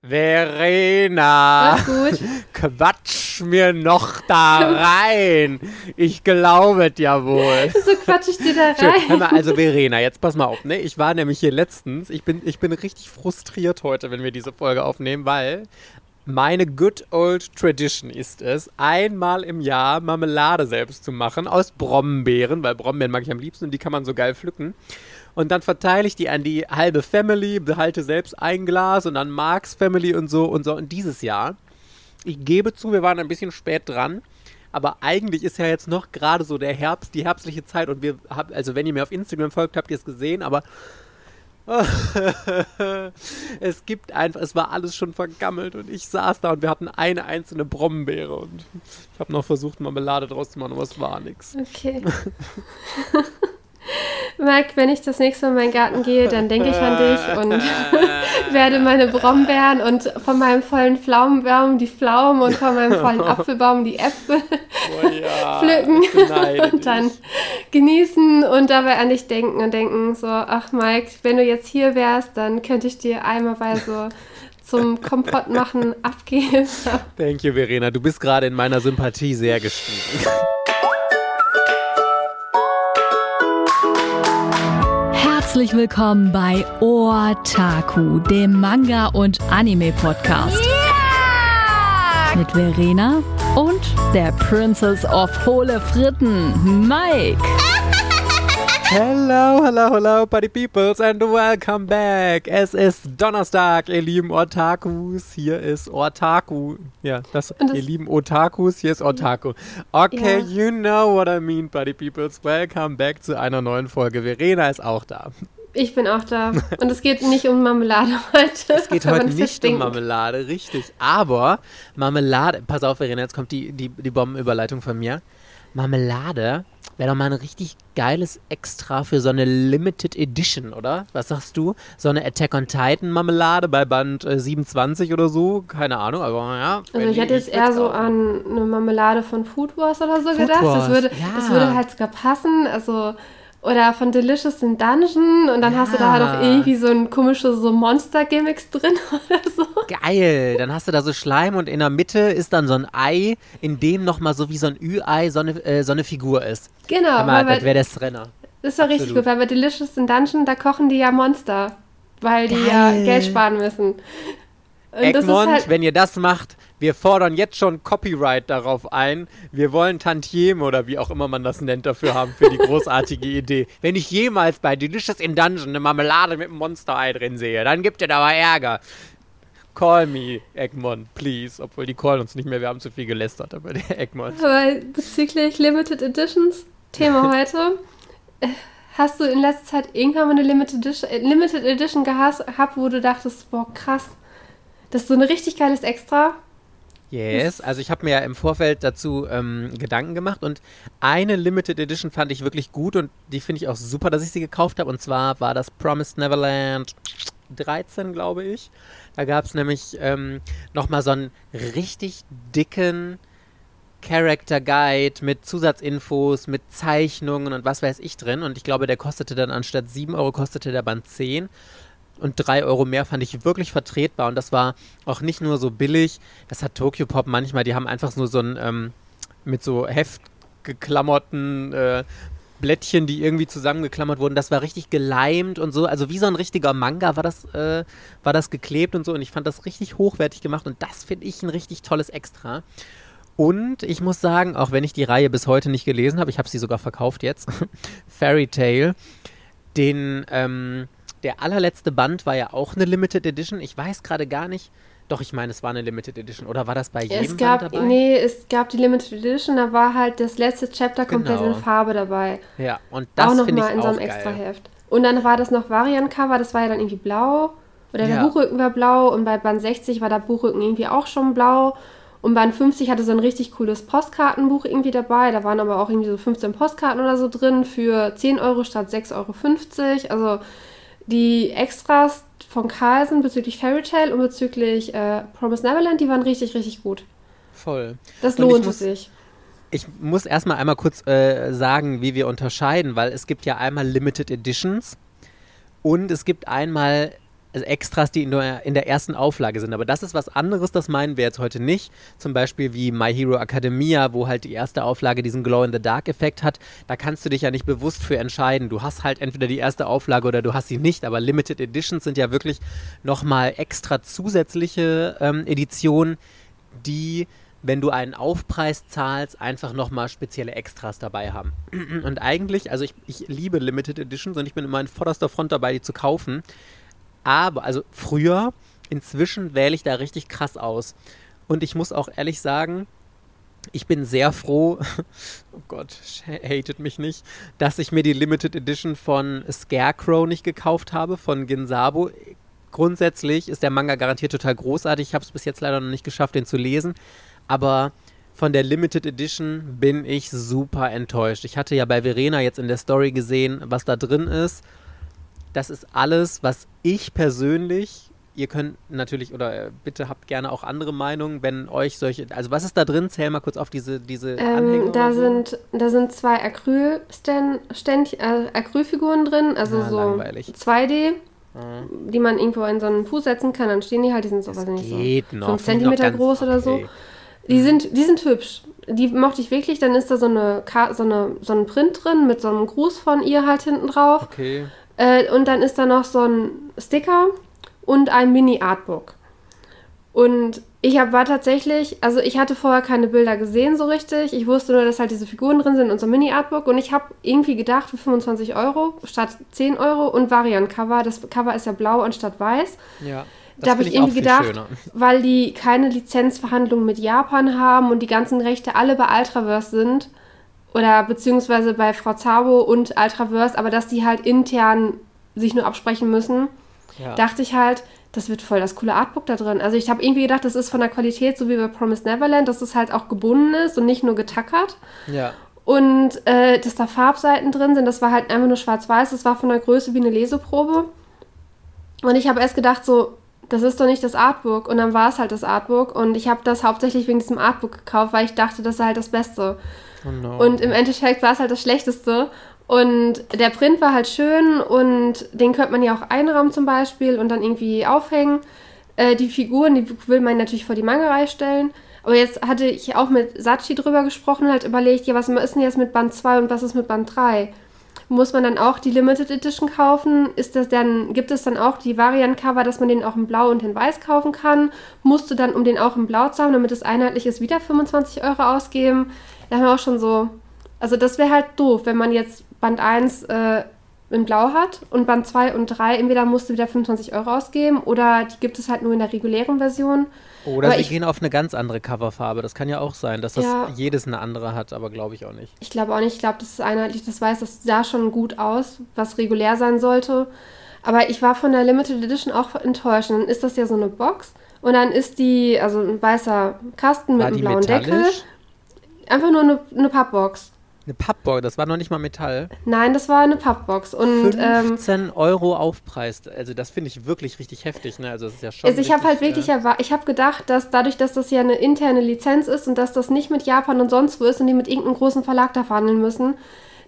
Verena, quatsch mir noch da rein. Ich glaube ja wohl. So quatsch ich dir da Schön. Rein. mal, also Verena, jetzt pass mal auf, ne? Ich war nämlich hier letztens, ich bin, ich bin richtig frustriert heute, wenn wir diese Folge aufnehmen, weil meine good old tradition ist es, einmal im Jahr Marmelade selbst zu machen aus Brombeeren, weil Brombeeren mag ich am liebsten und die kann man so geil pflücken. Und dann verteile ich die an die halbe Family, behalte selbst ein Glas und dann Marks Family und so und so. Und dieses Jahr, ich gebe zu, wir waren ein bisschen spät dran, aber eigentlich ist ja jetzt noch gerade so der Herbst, die herbstliche Zeit und wir haben, also wenn ihr mir auf Instagram folgt, habt ihr es gesehen, aber es gibt einfach, es war alles schon vergammelt und ich saß da und wir hatten eine einzelne Brombeere und ich habe noch versucht, Marmelade draus zu machen, aber es war nichts. Okay. Mike, wenn ich das nächste Mal in meinen Garten gehe, dann denke ich an dich und werde meine Brombeeren und von meinem vollen Pflaumenbaum die Pflaumen und von meinem vollen Apfelbaum die Äpfel Oh ja, pflücken und dann genießen und dabei an dich denken und denken so, ach Mike, wenn du jetzt hier wärst, dann könnte ich dir eimerweise zum Kompott machen abgeben. Thank you, Verena. Du bist gerade in meiner Sympathie sehr gestiegen. Herzlich willkommen bei Otaku, dem Manga- und Anime-Podcast. Mit Verena und der Princess of Hohle Fritten, Mike. Hello, hello, hello, Party Peoples and welcome back. Es ist Donnerstag, ihr lieben Otakus. Hier ist Otaku. Ja, das, das- ihr lieben Otakus, hier ist Otaku. Okay, Ja. you know what I mean, Party Peoples. Welcome back zu einer neuen Folge. Verena ist auch da. Ich bin auch da. Und es geht nicht um Marmelade heute. Es geht heute nicht um. Marmelade, richtig. Aber Marmelade, pass auf, Verena, jetzt kommt die, die, die Bombenüberleitung von mir. Marmelade wäre doch mal ein richtig geiles Extra für so eine Limited Edition, oder? Was sagst du? So eine Attack on Titan Marmelade bei Band äh, 27 oder so? Keine Ahnung, aber ja. Also ich hatte die- jetzt eher so an eine Marmelade von Food Wars oder so Food gedacht. Wars, Das würde, ja. das würde halt sogar passen. Also oder von Delicious in Dungeon und dann hast du da halt auch Ja. irgendwie so ein komisches so Monster-Gimmicks drin oder so. Geil, dann hast du da so Schleim und in der Mitte ist dann so ein Ei, in dem nochmal so wie so ein Ü-Ei so eine, äh, so eine Figur ist. Genau, mal, das wäre der Renner. das war richtig absolut. gut, weil bei Delicious in Dungeon, da kochen die ja Monster, weil die ja Geil. Geld sparen müssen. Und Egmont, halt, wenn ihr das macht, wir fordern jetzt schon Copyright darauf ein. Wir wollen Tantiem oder wie auch immer man das nennt dafür haben für die großartige Idee. Wenn ich jemals bei Delicious in Dungeon eine Marmelade mit einem Monster-Ei drin sehe, dann gibt es aber Ärger. Call me, Egmont, please. Obwohl die callen uns nicht mehr, wir haben zu viel gelästert über den Egmont. Aber bezüglich Limited Editions, Thema heute. Hast du in letzter Zeit irgendwann mal eine Limited Edition, äh, Limited Edition gehabt, wo du dachtest, boah, krass, das ist so ein richtig geiles Extra? Yes, also ich habe mir ja im Vorfeld dazu ähm, Gedanken gemacht und eine Limited Edition fand ich wirklich gut und die finde ich auch super, dass ich sie gekauft habe. Und zwar war das Promised Neverland 13, glaube ich. Da gab es nämlich ähm, nochmal so einen richtig dicken Character Guide mit Zusatzinfos, mit Zeichnungen und was weiß ich drin. Und ich glaube, der kostete dann anstatt 7 Euro, kostete der Band 10 und 3 Euro mehr fand ich wirklich vertretbar. Und das war auch nicht nur so billig. Das hat Tokyo Pop manchmal. Die haben einfach nur so ein ähm, mit so Heft geklammerten äh, Blättchen, die irgendwie zusammengeklammert wurden. Das war richtig geleimt und so. Also wie so ein richtiger Manga war das, äh, war das geklebt und so. Und ich fand das richtig hochwertig gemacht. Und das finde ich ein richtig tolles Extra. Und ich muss sagen, auch wenn ich die Reihe bis heute nicht gelesen habe, ich habe sie sogar verkauft jetzt, Fairy Tale, den, ähm, der allerletzte Band war ja auch eine Limited Edition. Ich weiß gerade gar nicht. Doch, ich meine, es war eine Limited Edition. Oder war das bei jedem es gab, Band dabei? nee, es gab die Limited Edition, da war halt das letzte Chapter komplett Genau. in Farbe dabei. Ja, und auch das finde nochmal ich in so auch einem. Extraheft. Und dann war das noch Variant-Cover, das war ja dann irgendwie blau. Oder der Ja. Buchrücken war blau und bei Band 60 war der Buchrücken irgendwie auch schon blau. Und Band 50 hatte so ein richtig cooles Postkartenbuch irgendwie dabei. Da waren aber auch irgendwie so 15 Postkarten oder so drin für 10 Euro statt 6,50 Euro. Also die Extras von Carlsen bezüglich Fairy Tale und bezüglich äh, Promise Neverland, die waren richtig, richtig gut. Voll. Das lohnte muss- sich. Ich muss erstmal einmal kurz äh, sagen, wie wir unterscheiden, weil es gibt ja einmal Limited Editions und es gibt einmal Extras, die in der, in der ersten Auflage sind. Aber das ist was anderes, das meinen wir jetzt heute nicht. Zum Beispiel wie My Hero Academia, wo halt die erste Auflage diesen Glow-in-the-Dark-Effekt hat. Da kannst du dich ja nicht bewusst für entscheiden. Du hast halt entweder die erste Auflage oder du hast sie nicht. Aber Limited Editions sind ja wirklich nochmal extra zusätzliche ähm, Editionen, die wenn du einen Aufpreis zahlst, einfach nochmal spezielle Extras dabei haben. Und eigentlich, also ich, ich liebe Limited Editions und ich bin immer in vorderster Front dabei, die zu kaufen. Aber, also früher, inzwischen wähle ich da richtig krass aus. Und ich muss auch ehrlich sagen, ich bin sehr froh, oh Gott, hatet mich nicht, dass ich mir die Limited Edition von Scarecrow nicht gekauft habe, von Ginsabo. Grundsätzlich ist der Manga garantiert total großartig. Ich habe es bis jetzt leider noch nicht geschafft, den zu lesen. Aber von der Limited Edition bin ich super enttäuscht. Ich hatte ja bei Verena jetzt in der Story gesehen, was da drin ist. Das ist alles, was ich persönlich, ihr könnt natürlich, oder äh, bitte habt gerne auch andere Meinungen, wenn euch solche, also was ist da drin? Zähl mal kurz auf diese, diese ähm, Anhänge. Da, so. sind, da sind zwei Acrylfiguren äh, Acrylfiguren drin, also Ja, so langweilig. 2D, Mhm. die man irgendwo in so einen Fuß setzen kann. Dann stehen die halt, die sind so, Das weiß ich nicht, so geht noch. 5 finde ich noch Zentimeter ganz groß oder so. okay. Die sind, die sind hübsch. Die mochte ich wirklich. Dann ist da so, eine, so, eine, so ein Print drin mit so einem Gruß von ihr halt hinten drauf. Okay. Äh, und dann ist da noch so ein Sticker und ein Mini-Artbook. Und ich hab, war tatsächlich, also ich hatte vorher keine Bilder gesehen so richtig. Ich wusste nur, dass halt diese Figuren drin sind und so ein Mini-Artbook. Und ich habe irgendwie gedacht, für 25 Euro statt 10 Euro und Variant-Cover. Das Cover ist ja blau anstatt weiß. Ja. da habe ich irgendwie gedacht, schöner. weil die keine Lizenzverhandlungen mit Japan haben und die ganzen Rechte alle bei Ultraverse sind, oder beziehungsweise bei Frau Zabo und Ultraverse, aber dass die halt intern sich nur absprechen müssen, Ja. dachte ich halt, das wird voll das coole Artbook da drin. Also ich habe irgendwie gedacht, das ist von der Qualität so wie bei Promised Neverland, dass es halt auch gebunden ist und nicht nur getackert. ja. Und äh, dass da Farbseiten drin sind, das war halt einfach nur schwarz-weiß, das war von der Größe wie eine Leseprobe. Und ich habe erst gedacht, so, das ist doch nicht das Artbook. Und dann war es halt das Artbook. Und ich habe das hauptsächlich wegen diesem Artbook gekauft, weil ich dachte, das ist halt das Beste. Oh no. Und im Endeffekt war es halt das Schlechteste. Und der Print war halt schön und den könnte man ja auch einrahmen zum Beispiel und dann irgendwie aufhängen. Äh, die Figuren, die will man natürlich vor die Mangerei stellen. Aber jetzt hatte ich auch mit Sachi drüber gesprochen, halt überlegt, ja, was ist denn jetzt mit Band 2 und was ist mit Band 3? Muss man dann auch die Limited Edition kaufen? Ist das dann, gibt es dann auch die Variant-Cover, dass man den auch in Blau und in Weiß kaufen kann? Musst du dann, um den auch in Blau zu haben, damit es einheitlich ist, wieder 25 Euro ausgeben? Da haben wir auch schon so. Also das wäre halt doof, wenn man jetzt Band 1 äh, in Blau hat und Band 2 und 3 entweder musst du wieder 25 Euro ausgeben oder die gibt es halt nur in der regulären Version. Oder aber sie ich- gehen auf eine ganz andere Coverfarbe. Das kann ja auch sein, dass das Ja. jedes eine andere hat, aber glaube ich auch nicht. Ich glaube auch nicht, ich glaube, das ist einheitlich, das weiß, das sah schon gut aus, was regulär sein sollte. Aber ich war von der Limited Edition auch enttäuscht. Und dann ist das ja so eine Box und dann ist die, also ein weißer Kasten mit War einem blauen Deckel. Einfach nur eine, eine Pappbox. Eine Pappbox, das war noch nicht mal Metall. Nein, das war eine Pappbox. Und ähm, 15 Euro Aufpreis. Also das finde ich wirklich richtig heftig. Ne? Also das ist ja schon Also ich habe halt wirklich äh, ich habe gedacht, dass dadurch, dass das ja eine interne Lizenz ist und dass das nicht mit Japan und sonst wo ist und die mit irgendeinem großen Verlag da verhandeln müssen,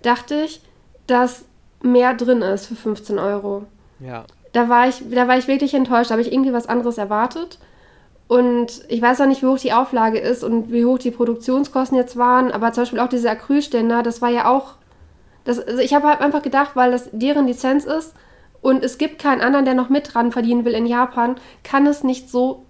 dachte ich, dass mehr drin ist für 15 Euro. ja. Da war ich, da war ich wirklich enttäuscht. Da habe ich irgendwie was anderes erwartet. Und ich weiß auch nicht, wie hoch die Auflage ist und wie hoch die Produktionskosten jetzt waren. Aber zum Beispiel auch diese Acrylständer, das war ja auch. Das, also ich habe halt einfach gedacht, weil das deren Lizenz ist und es gibt keinen anderen, der noch mit dran verdienen will in Japan, kann es nicht so.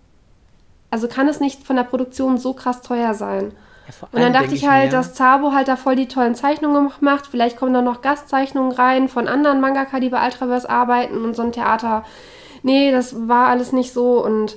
Also kann es nicht von der Produktion so krass teuer sein. Ja, Und dann dachte ich halt, mir, dass Zabo halt da voll die tollen Zeichnungen macht. Vielleicht kommen da noch Gastzeichnungen rein von anderen Mangaka, die bei Ultraverse arbeiten und so ein Theater. Nee, das war alles nicht so und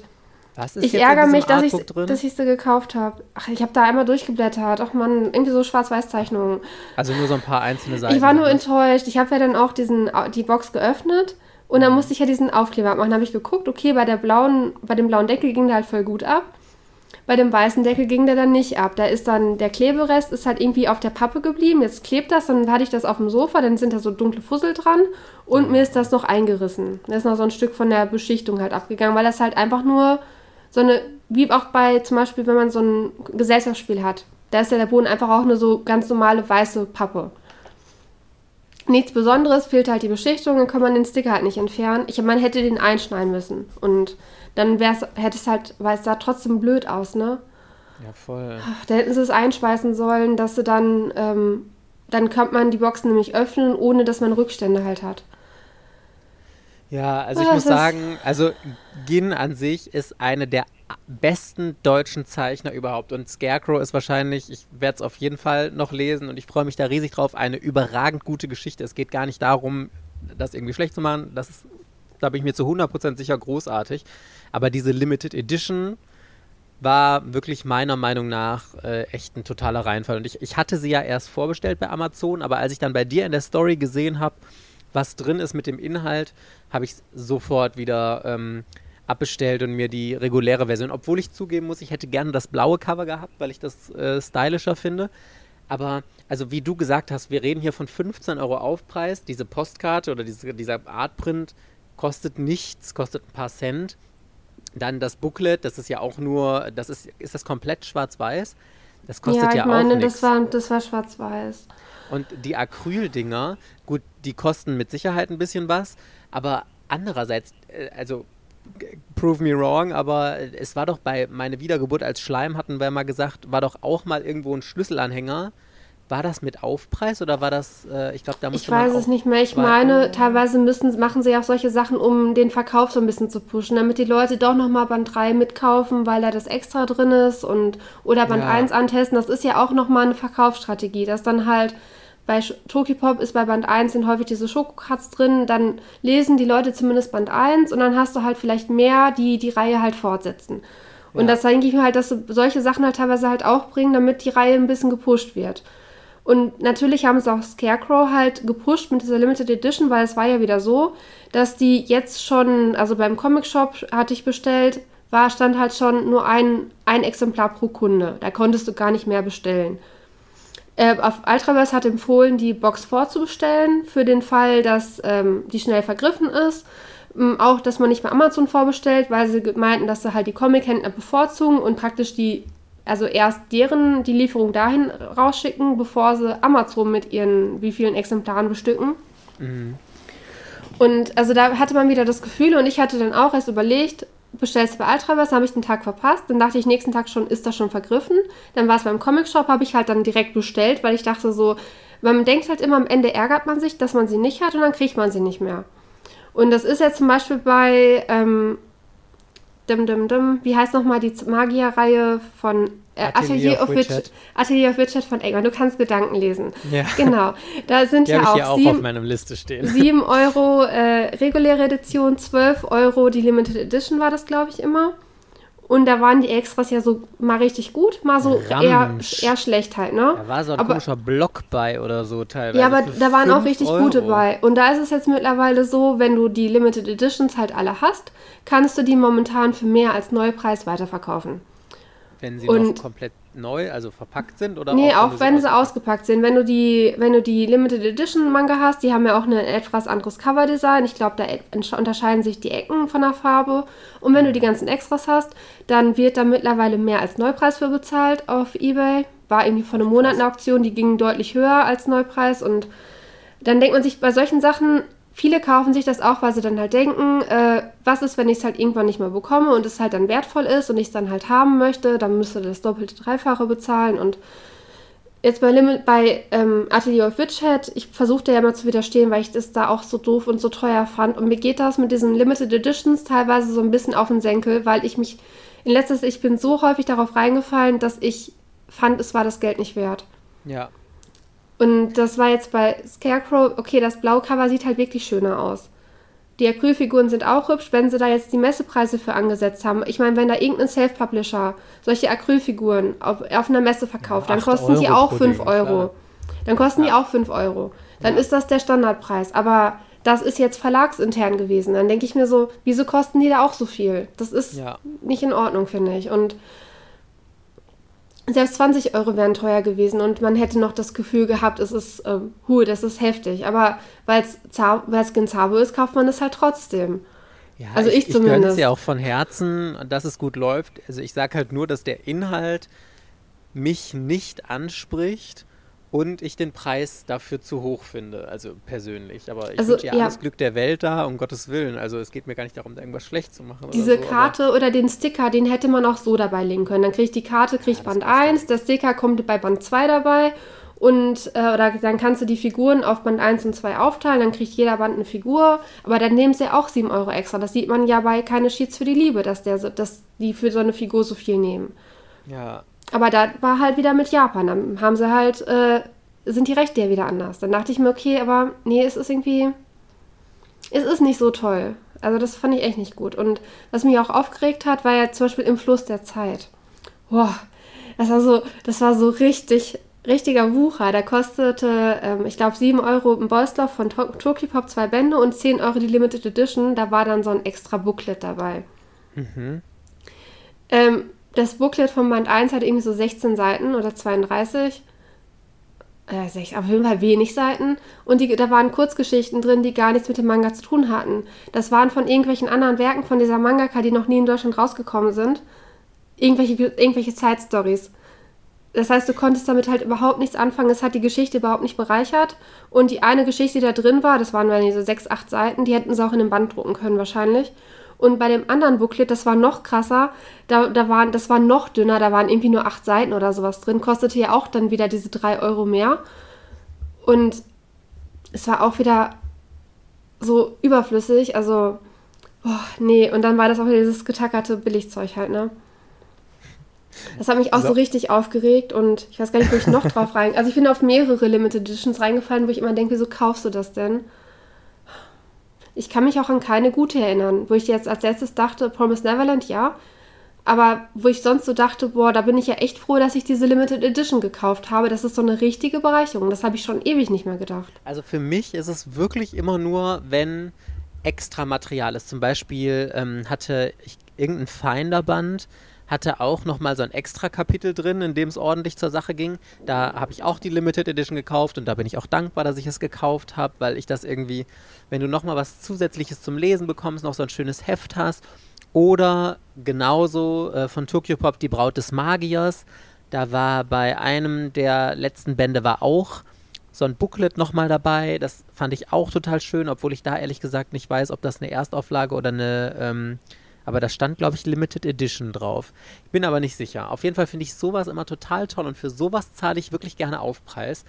Was ist ich jetzt ärgere mich, dass ich drin? dass ich sie gekauft habe. Ach, ich habe da einmal durchgeblättert. Ach man, irgendwie so Schwarz-Weiß-Zeichnungen. Also nur so ein paar einzelne Seiten. Ich war nur enttäuscht. Ich habe ja dann auch diesen, die Box geöffnet und dann musste ich ja diesen Aufkleber abmachen. Dann habe ich geguckt, okay, bei der blauen, bei dem blauen Deckel ging der halt voll gut ab. Bei dem weißen Deckel ging der dann nicht ab. Da ist dann der Kleberest ist halt irgendwie auf der Pappe geblieben. Jetzt klebt das, dann hatte ich das auf dem Sofa, dann sind da so dunkle Fussel dran und mir ist das noch eingerissen. Da ist noch so ein Stück von der Beschichtung halt abgegangen, weil das halt einfach nur so eine, wie auch bei zum Beispiel, wenn man so ein Gesellschaftsspiel hat. Da ist ja der Boden einfach auch nur so ganz normale weiße Pappe. nichts Besonderes, fehlt halt die Beschichtung, dann kann man den Sticker halt nicht entfernen. Ich, man hätte den einschneiden müssen. Und dann wär's, hätte es halt, weil es sah trotzdem blöd aus, ne? Ja, voll. Da hätten sie es einschweißen sollen, dass sie dann, ähm, dann könnte man die Boxen nämlich öffnen, ohne dass man Rückstände halt hat. Ja, also ich Ah, muss das ist- sagen, also Gin an sich ist eine der besten deutschen Zeichner überhaupt und Scarecrow ist wahrscheinlich, ich werde es auf jeden Fall noch lesen und ich freue mich da riesig drauf, eine überragend gute Geschichte. Es geht gar nicht darum, das irgendwie schlecht zu machen, das ist, da bin ich mir zu 100% sicher großartig, aber diese Limited Edition war wirklich meiner Meinung nach äh, echt ein totaler Reinfall. Und ich, ich hatte sie ja erst vorbestellt bei Amazon, aber als ich dann bei dir in der Story gesehen habe, was drin ist mit dem Inhalt, habe ich sofort wieder ähm, abbestellt und mir die reguläre Version. Obwohl ich zugeben muss, ich hätte gerne das blaue Cover gehabt, weil ich das äh, stylischer finde. Aber, also wie du gesagt hast, wir reden hier von 15 Euro Aufpreis. Diese Postkarte oder diese, dieser Artprint kostet nichts, kostet ein paar Cent. Dann das Booklet, das ist ja auch nur, das ist, ist das komplett schwarz-weiß? Das kostet ja, ja, ich meine, auch nichts. das war, das war schwarz-weiß. Und die Acryldinger, gut, die kosten mit Sicherheit ein bisschen was, aber andererseits, äh, also prove me wrong, aber es war doch bei meine Wiedergeburt als Schleim, hatten wir mal gesagt, war doch auch mal irgendwo ein Schlüsselanhänger. War das mit Aufpreis oder war das, äh, ich glaube, da musste Ich man weiß auch es nicht mehr. Ich meine, teilweise müssen, machen sie auch solche Sachen, um den Verkauf so ein bisschen zu pushen, damit die Leute doch nochmal Band 3 mitkaufen, weil da das extra drin ist und oder Band Ja. 1 antesten. Das ist ja auch nochmal eine Verkaufsstrategie, dass dann halt bei Tokipop ist bei Band 1 sind häufig diese Schokocuts drin, dann lesen die Leute zumindest Band 1 und dann hast du halt vielleicht mehr, die die Reihe halt fortsetzen. Und Ja. das denke ich mir halt, dass sie solche Sachen halt teilweise halt auch bringen, damit die Reihe ein bisschen gepusht wird. Und natürlich haben sie auch Scarecrow halt gepusht mit dieser Limited Edition, weil es war ja wieder so, dass die jetzt schon, also beim Comic Shop hatte ich bestellt, war, stand halt schon nur ein, ein Exemplar pro Kunde. Da konntest du gar nicht mehr bestellen. Äh, auf Ultraverse hat empfohlen, die Box vorzubestellen, für den Fall, dass ähm, die schnell vergriffen ist. Ähm, auch, dass man nicht bei Amazon vorbestellt, weil sie meinten, dass sie halt die Comic-Händler bevorzugen und praktisch die, also erst deren die Lieferung dahin rausschicken, bevor sie Amazon mit ihren wie vielen Exemplaren bestücken. Und also da hatte man wieder das Gefühl und ich hatte dann auch erst überlegt, bestellst du bei Ultraverse, habe ich den Tag verpasst. Dann dachte ich nächsten Tag schon, ist das schon vergriffen. Dann war es beim Comic Shop, habe ich halt dann direkt bestellt, weil ich dachte so, weil man denkt halt immer, am Ende ärgert man sich, dass man sie nicht hat und dann kriegt man sie nicht mehr. Und das ist jetzt zum Beispiel bei, ähm, dim, dim, dim, wie heißt nochmal die Magierreihe von äh, Atelier of Witch- Witchet. Atelier of Witchet von Eggman. Du kannst Gedanken lesen. Ja. Genau. Da sind ja auch auch sieben, auf meiner Liste stehen. 7 Euro äh, reguläre Edition, 12 Euro die Limited Edition war das, glaube ich, immer. Und da waren die Extras ja so mal richtig gut, mal so eher, Ramsch. eher schlecht halt, ne? Da war so ein Aber- komischer Block bei oder so teilweise. Ja, aber da waren auch richtig Euro. gute bei. Und da ist es jetzt mittlerweile so, wenn du die Limited Editions halt alle hast, kannst du die momentan für mehr als Neupreis weiterverkaufen. Wenn sie Und- noch komplett neu, also verpackt sind oder Nee, auch, auch wenn sie ausgepackt sind. Wenn du die, wenn du die Limited Edition Manga hast, die haben ja auch ein etwas anderes Coverdesign. Ich glaube, da unterscheiden sich die Ecken von der Farbe. Und wenn du die ganzen Extras hast, dann wird da mittlerweile mehr als Neupreis für bezahlt auf Ebay. War irgendwie vor einem Monat eine Auktion, die ging deutlich höher als Neupreis. Und dann denkt man sich bei solchen Sachen, viele kaufen sich das auch, weil sie dann halt denken, äh, was ist, wenn ich es halt irgendwann nicht mehr bekomme und es halt dann wertvoll ist und ich es dann halt haben möchte, dann müsste das doppelte, dreifache bezahlen und jetzt bei, Limit, bei ähm, Atelier of Witchhead, ich versuchte ja mal zu widerstehen, weil ich das da auch so doof und so teuer fand und mir geht das mit diesen Limited Editions teilweise so ein bisschen auf den Senkel, weil ich mich in letzter Zeit, ich bin so häufig darauf reingefallen, dass ich fand, es war das Geld nicht wert. Ja, Und das war jetzt bei Scarecrow, okay, das Blaucover sieht halt wirklich schöner aus. Die Acrylfiguren sind auch hübsch, wenn sie da jetzt die Messepreise für angesetzt haben. Ich meine, wenn da irgendein Self-Publisher solche Acrylfiguren auf, auf einer Messe verkauft, dann kosten die auch pro 5 Ding, Euro. Dann kosten die auch 5 Euro. Dann Ja. ist das der Standardpreis. Aber das ist jetzt verlagsintern gewesen. Dann denke ich mir so, wieso kosten die da auch so viel? Das ist ja. nicht in Ordnung, finde ich. Und selbst 20 Euro wären teuer gewesen und man hätte noch das Gefühl gehabt, es ist, ähm, hui, das ist heftig. Aber weil es Genzabo ist, kauft man es halt trotzdem. Ja, Also ich ich zumindest. ja auch von Herzen, dass es gut läuft. Also ich sage halt nur, dass der Inhalt mich nicht anspricht und ich den Preis dafür zu hoch finde, also persönlich. Aber ich Also, wünsche ja ja. alles Glück der Welt da, um Gottes Willen. Also es geht mir gar nicht darum, da irgendwas schlecht zu machen. Diese so, Karte oder den Sticker, den hätte man auch so dabei legen können. Dann kriege ich die Karte, kriege ich Ja, Band passt 1, der Sticker kommt bei Band 2 dabei und äh, oder dann kannst du die Figuren auf Band 1 und 2 aufteilen, dann kriegt jeder Band eine Figur, aber dann nehmen sie auch 7 Euro extra. Das sieht man ja bei keine Sheets für die Liebe, dass, der, so- dass die für so eine Figur so viel nehmen. Ja, Aber da war halt wieder mit Japan. Dann haben sie halt, äh, sind die Rechte ja wieder anders. Dann dachte ich mir, okay, aber nee, es ist irgendwie, es ist nicht so toll. Also das fand ich echt nicht gut. Und was mich auch aufgeregt hat, war ja zum Beispiel im Fluss der Zeit. Boah, das war so, das war so richtig, richtiger Wucher. Der kostete, ähm, ich glaube, 7 Euro im Boyslauf von To- Tokyopop zwei Bände und 10 Euro die Limited Edition. Da war dann so ein extra Booklet dabei. Ähm, das Booklet von Band 1 hat irgendwie so 16 Seiten oder 32. Äh, sech- auf jeden Fall wenig Seiten. Und die, da waren Kurzgeschichten drin, die gar nichts mit dem Manga zu tun hatten. Das waren von irgendwelchen anderen Werken von dieser Mangaka, die noch nie in Deutschland rausgekommen sind. Irgendwelche, irgendwelche Side-Stories. Das heißt, du konntest damit halt überhaupt nichts anfangen. Es hat die Geschichte überhaupt nicht bereichert. Und die eine Geschichte, die da drin war, das waren dann diese sechs, acht Seiten, die hätten sie auch in den Band drucken können wahrscheinlich. Und bei dem anderen Booklet, das war noch krasser, da, da waren, das war noch dünner, da waren irgendwie nur acht Seiten oder sowas drin, kostete ja auch dann wieder diese drei Euro mehr. Und es war auch wieder so überflüssig, also, boah, nee, und dann war das auch wieder dieses getackerte Billigzeug halt, ne? Das hat mich auch so, So. richtig aufgeregt und ich weiß gar nicht, wo ich noch drauf rein. Also ich bin auf mehrere Limited Editions reingefallen, wo ich immer denke, wieso kaufst du das denn? Ich kann mich auch an keine gute erinnern, wo ich jetzt als letztes dachte, Promise Neverland, ja. Aber wo ich sonst so dachte, boah, da bin ich ja echt froh, dass ich diese Limited Edition gekauft habe. Das ist so eine richtige Bereicherung. Das habe ich schon ewig nicht mehr gedacht. Also für mich ist es wirklich immer nur, wenn extra Material ist. Zum Beispiel ähm, hatte ich irgendein Finderband, hatte auch nochmal so ein extra Kapitel drin, in dem es ordentlich zur Sache ging. Da habe ich auch die Limited Edition gekauft und da bin ich auch dankbar, dass ich es gekauft habe, weil ich das irgendwie, wenn du nochmal was Zusätzliches zum Lesen bekommst, noch so ein schönes Heft hast. Oder genauso äh, von Tokyopop die Braut des Magiers. Da war bei einem der letzten Bände war auch so ein Booklet nochmal dabei. Das fand ich auch total schön, obwohl ich da ehrlich gesagt nicht weiß, ob das eine Erstauflage oder eine, ähm, aber da stand, glaube ich, Limited Edition drauf. Ich bin aber nicht sicher. Auf jeden Fall finde ich sowas immer total toll und für sowas zahle ich wirklich gerne Aufpreis.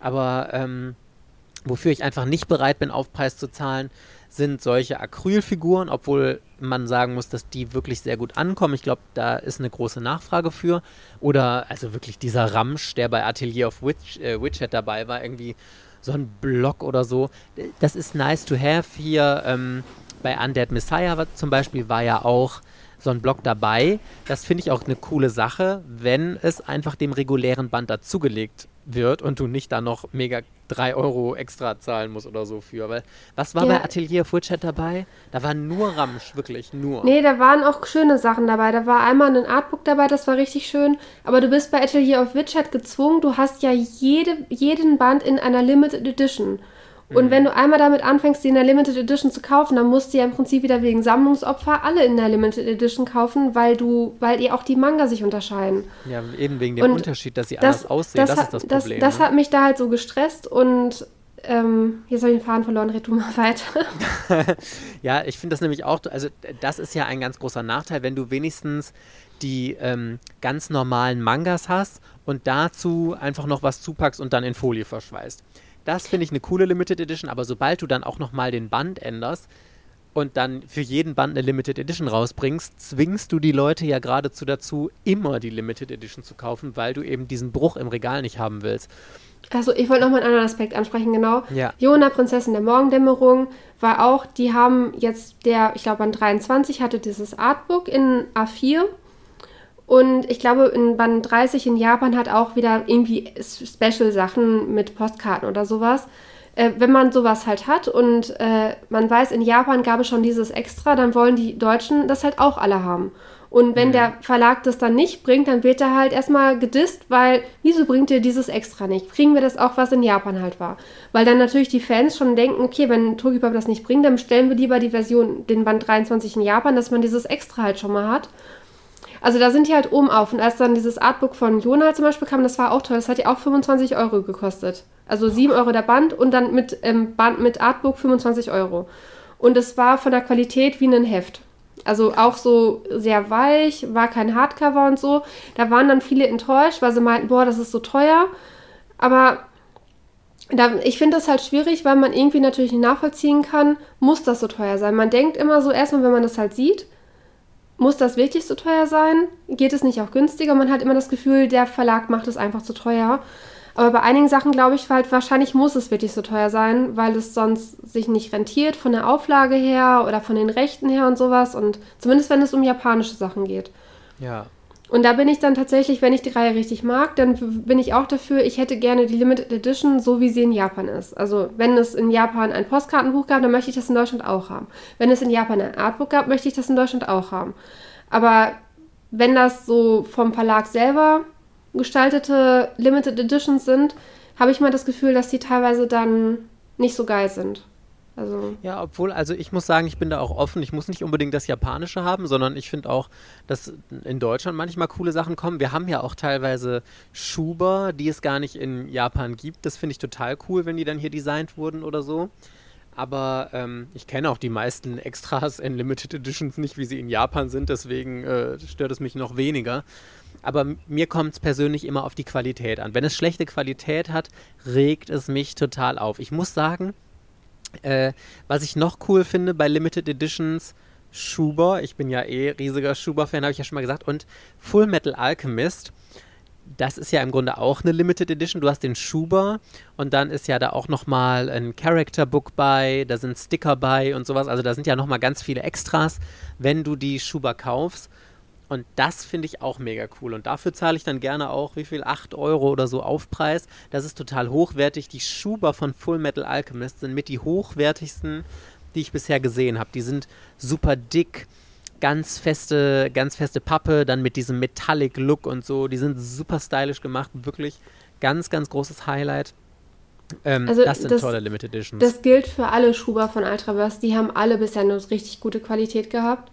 Aber ähm, wofür ich einfach nicht bereit bin, Aufpreis zu zahlen, sind solche Acrylfiguren, obwohl man sagen muss, dass die wirklich sehr gut ankommen. Ich glaube, da ist eine große Nachfrage für. Oder also wirklich dieser Ramsch, der bei Atelier of Witch, äh, Witchet dabei war, irgendwie so ein Block oder so. Das ist nice to have. Hier ähm, bei Undead Messiah zum Beispiel war ja auch so ein Block dabei. Das finde ich auch eine coole Sache, wenn es einfach dem regulären Band dazugelegt wird und du nicht da noch mega 3 Euro extra zahlen musst oder so für. Weil, was war Ja. bei Atelier of Witchet dabei? Da war nur Ramsch, wirklich nur. Nee, da waren auch schöne Sachen dabei. Da war einmal ein Artbook dabei, das war richtig schön. Aber du bist bei Atelier of Witchet gezwungen. Du hast ja jede, jeden Band in einer Limited Edition. Und wenn du einmal damit anfängst, die in der Limited Edition zu kaufen, dann musst du ja im Prinzip wieder wegen Sammlungsopfer alle in der Limited Edition kaufen, weil du, weil ihr auch die Manga sich unterscheiden. Ja, eben wegen dem Und Unterschied, dass sie anders aussehen. Das, hat, ist das das, Problem. das ne? hat mich da halt so gestresst und ähm, jetzt habe ich den Faden verloren, red du mal weiter. Ja, ich finde das nämlich auch, also das ist ja ein ganz großer Nachteil, wenn du wenigstens die ähm, ganz normalen Mangas hast und dazu einfach noch was zupackst und dann in Folie verschweißt. Das finde ich eine coole Limited Edition, aber sobald du dann auch nochmal den Band änderst und dann für jeden Band eine Limited Edition rausbringst, zwingst du die Leute ja geradezu dazu, immer die Limited Edition zu kaufen, weil du eben diesen Bruch im Regal nicht haben willst. Also ich wollte noch mal einen anderen Aspekt ansprechen, genau. Ja. Jona, Prinzessin der Morgendämmerung, war auch, die haben jetzt der, ich glaube Band 23 hatte dieses Artbook in A4 und ich glaube in Band 30 in Japan hat auch wieder irgendwie Special-Sachen mit Postkarten oder sowas. Äh, wenn man sowas halt hat und äh, man weiß, in Japan gab es schon dieses Extra, dann wollen die Deutschen das halt auch alle haben. Und wenn der Verlag das dann nicht bringt, dann wird er halt erstmal gedisst, weil wieso bringt ihr dieses Extra nicht? Kriegen wir das auch, was in Japan halt war? Weil dann natürlich die Fans schon denken, okay, wenn Tokipop das nicht bringt, dann bestellen wir lieber die Version, den Band 23 in Japan, dass man dieses Extra halt schon mal hat. Also da sind die halt oben auf. Und als dann dieses Artbook von Jona zum Beispiel kam, das war auch toll. Das hat ja auch 25 Euro gekostet. Also 7 Euro der Band und dann mit ähm, Band mit Artbook 25 Euro. Und es war von der Qualität wie ein Heft. Also auch so sehr weich, war kein Hardcover und so. Da waren dann viele enttäuscht, weil sie meinten, boah, das ist so teuer. Aber da, ich finde das halt schwierig, weil man irgendwie natürlich nicht nachvollziehen kann, muss das so teuer sein. Man denkt immer so, erstmal, wenn man das halt sieht, muss das wirklich so teuer sein? Geht es nicht auch günstiger? Man hat immer das Gefühl, der Verlag macht es einfach zu teuer. Aber bei einigen Sachen glaube ich halt, wahrscheinlich muss es wirklich so teuer sein, weil es sonst sich nicht rentiert von der Auflage her oder von den Rechten her und sowas. Und zumindest wenn es um japanische Sachen geht. Ja. Und da bin ich dann tatsächlich, wenn ich die Reihe richtig mag, dann bin ich auch dafür, ich hätte gerne die Limited Edition, so wie sie in Japan ist. Also wenn es in Japan ein Postkartenbuch gab, dann möchte ich das in Deutschland auch haben. Wenn es in Japan ein Artbook gab, möchte ich das in Deutschland auch haben. Aber wenn das so vom Verlag selber gestaltete Limited Editions sind, habe ich mal das Gefühl, dass die teilweise dann nicht so geil sind. Also ja, obwohl, also ich muss sagen, ich bin da auch offen. Ich muss nicht unbedingt das Japanische haben, sondern ich finde auch, dass in Deutschland manchmal coole Sachen kommen. Wir haben ja auch teilweise Schuber, die es gar nicht in Japan gibt. Das finde ich total cool, wenn die dann hier designt wurden oder so. Aber ähm, ich kenne auch die meisten Extras in Limited Editions nicht, wie sie in Japan sind. Deswegen äh, stört es mich noch weniger. Aber mir kommt es persönlich immer auf die Qualität an. Wenn es schlechte Qualität hat, regt es mich total auf. Ich muss sagen, äh, was ich noch cool finde bei Limited Editions, Schuber, ich bin ja eh riesiger Schuber-Fan, habe ich ja schon mal gesagt, und Full Metal Alchemist, das ist ja im Grunde auch eine Limited Edition. Du hast den Schuber und dann ist ja da auch nochmal ein Character Book bei, da sind Sticker bei und sowas. Also da sind ja nochmal ganz viele Extras, wenn du die Schuber kaufst. Und das finde ich auch mega cool. Und dafür zahle ich dann gerne auch, wie viel? 8 Euro oder so Aufpreis. Das ist total hochwertig. Die Schuber von Full Metal Alchemist sind mit die hochwertigsten, die ich bisher gesehen habe. Die sind super dick, ganz feste, ganz feste Pappe, dann mit diesem Metallic Look und so. Die sind super stylisch gemacht. Wirklich ganz, ganz großes Highlight. Ähm, also das sind das, tolle Limited Editions. Das gilt für alle Schuber von Ultraverse. Die haben alle bisher eine richtig gute Qualität gehabt.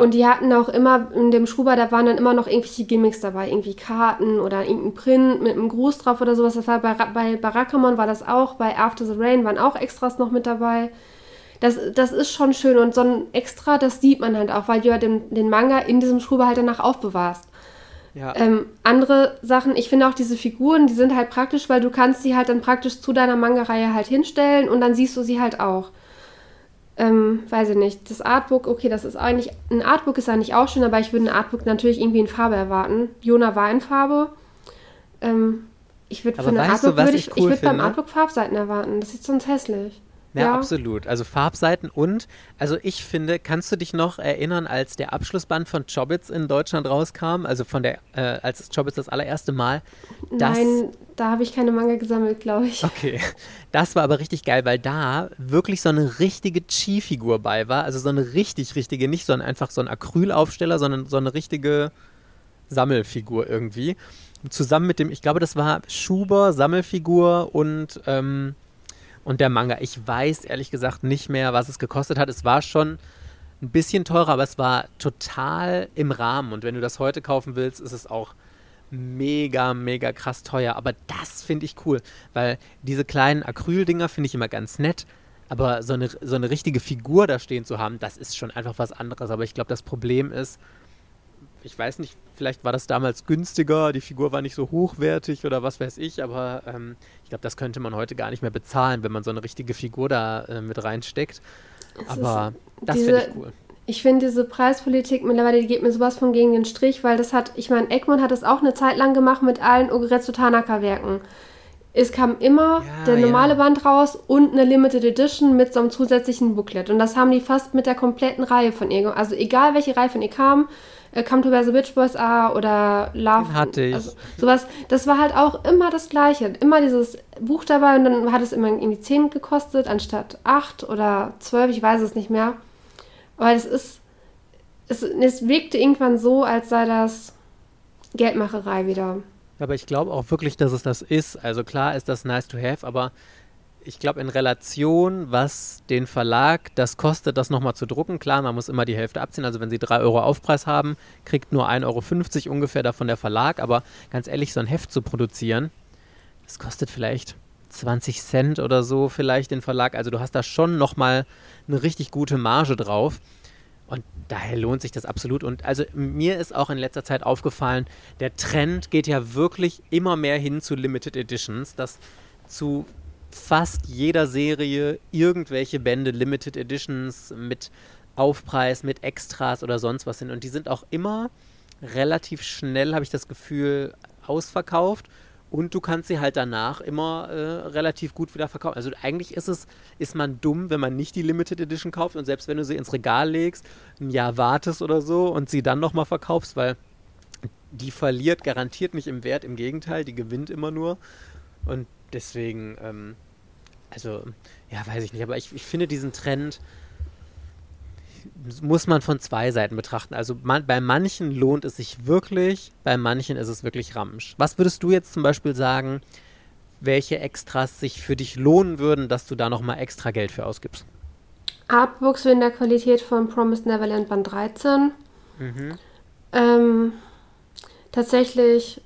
Und die hatten auch immer in dem Schuber, da waren dann immer noch irgendwelche Gimmicks dabei, irgendwie Karten oder irgendein Print mit einem Gruß drauf oder sowas. Das war bei, bei Barakamon war das auch, bei After the Rain waren auch Extras noch mit dabei. Das, das ist schon schön und so ein Extra, das sieht man halt auch, weil du ja den, den Manga in diesem Schuber halt danach aufbewahrst. Ja. Ähm, andere Sachen, ich finde auch diese Figuren, die sind halt praktisch, weil du kannst sie halt dann praktisch zu deiner Manga-Reihe halt hinstellen und dann siehst du sie halt auch ähm, weiß ich nicht, das Artbook, okay, das ist eigentlich, ein Artbook ist eigentlich auch schön, aber ich würde ein Artbook natürlich irgendwie in Farbe erwarten. Jona war in Farbe. Ähm, ich würde für ein Artbook, würde ich, cool ich würde beim Artbook Farbseiten erwarten, das ist sonst hässlich. Ja, ja, absolut. Also Farbseiten und, also ich finde, kannst du dich noch erinnern, als der Abschlussband von Chobits in Deutschland rauskam, also von der, äh, als Chobits das allererste Mal? Nein, da habe ich keine Manga gesammelt, glaube ich. Okay, das war aber richtig geil, weil da wirklich so eine richtige Chi-Figur bei war, also so eine richtig, richtige, nicht so ein, einfach so ein Acrylaufsteller, sondern so eine richtige Sammelfigur irgendwie. Zusammen mit dem, ich glaube, das war Schuber, Sammelfigur und ähm, und der Manga. Ich weiß ehrlich gesagt nicht mehr, was es gekostet hat. Es war schon ein bisschen teurer, aber es war total im Rahmen. Und wenn du das heute kaufen willst, ist es auch mega, mega krass teuer. Aber das finde ich cool, weil diese kleinen Acryldinger finde ich immer ganz nett. Aber so eine, so eine richtige Figur da stehen zu haben, das ist schon einfach was anderes. Aber ich glaube, das Problem ist, ich weiß nicht, vielleicht war das damals günstiger, die Figur war nicht so hochwertig oder was weiß ich, aber ähm, ich glaube, das könnte man heute gar nicht mehr bezahlen, wenn man so eine richtige Figur da äh, mit reinsteckt. Es aber das finde ich cool. Ich finde diese Preispolitik mittlerweile, die geht mir sowas von gegen den Strich, weil das hat, ich meine, Egmont hat das auch eine Zeit lang gemacht mit allen Ogeretsu Tanaka-Werken. Es kam immer ja, der normale ja. Band raus und eine Limited Edition mit so einem zusätzlichen Booklet. Und das haben die fast mit der kompletten Reihe von ihr. Also egal welche Reihe von ihr kam, Come to Where the Witch Boys Are oder Love. Den hatte ich. Also, sowas. Das war halt auch immer das Gleiche. Immer dieses Buch dabei und dann hat es immer irgendwie 10 gekostet anstatt 8 oder 12, ich weiß es nicht mehr. Aber es ist. Es, es wirkte irgendwann so, als sei das Geldmacherei wieder. Aber ich glaube auch wirklich, dass es das ist. Also klar ist das nice to have, aber ich glaube, in Relation, was den Verlag das kostet, das nochmal zu drucken. Klar, man muss immer die Hälfte abziehen. Also wenn sie 3 Euro Aufpreis haben, kriegt nur 1,50 Euro ungefähr davon der Verlag. Aber ganz ehrlich, so ein Heft zu produzieren, das kostet vielleicht 20 Cent oder so vielleicht den Verlag. Also du hast da schon nochmal eine richtig gute Marge drauf. Und daher lohnt sich das absolut. Und also mir ist auch in letzter Zeit aufgefallen, der Trend geht ja wirklich immer mehr hin zu Limited Editions, dass zu fast jeder Serie irgendwelche Bände Limited Editions mit Aufpreis, mit Extras oder sonst was sind. Und die sind auch immer relativ schnell, habe ich das Gefühl, ausverkauft. Und du kannst sie halt danach immer äh, relativ gut wieder verkaufen. Also eigentlich ist es, ist man dumm, wenn man nicht die Limited Edition kauft und selbst wenn du sie ins Regal legst, ein Jahr wartest oder so und sie dann nochmal verkaufst, weil die verliert garantiert nicht im Wert, im Gegenteil, die gewinnt immer nur. Und deswegen, ähm, also, ja, weiß ich nicht, aber ich, ich finde diesen Trend, muss man von zwei Seiten betrachten. Also man, bei manchen lohnt es sich wirklich, bei manchen ist es wirklich Ramsch. Was würdest du jetzt zum Beispiel sagen, welche Extras sich für dich lohnen würden, dass du da nochmal extra Geld für ausgibst? Artbooks in der Qualität von Promised Neverland Band 13. Mhm. Ähm, tatsächlich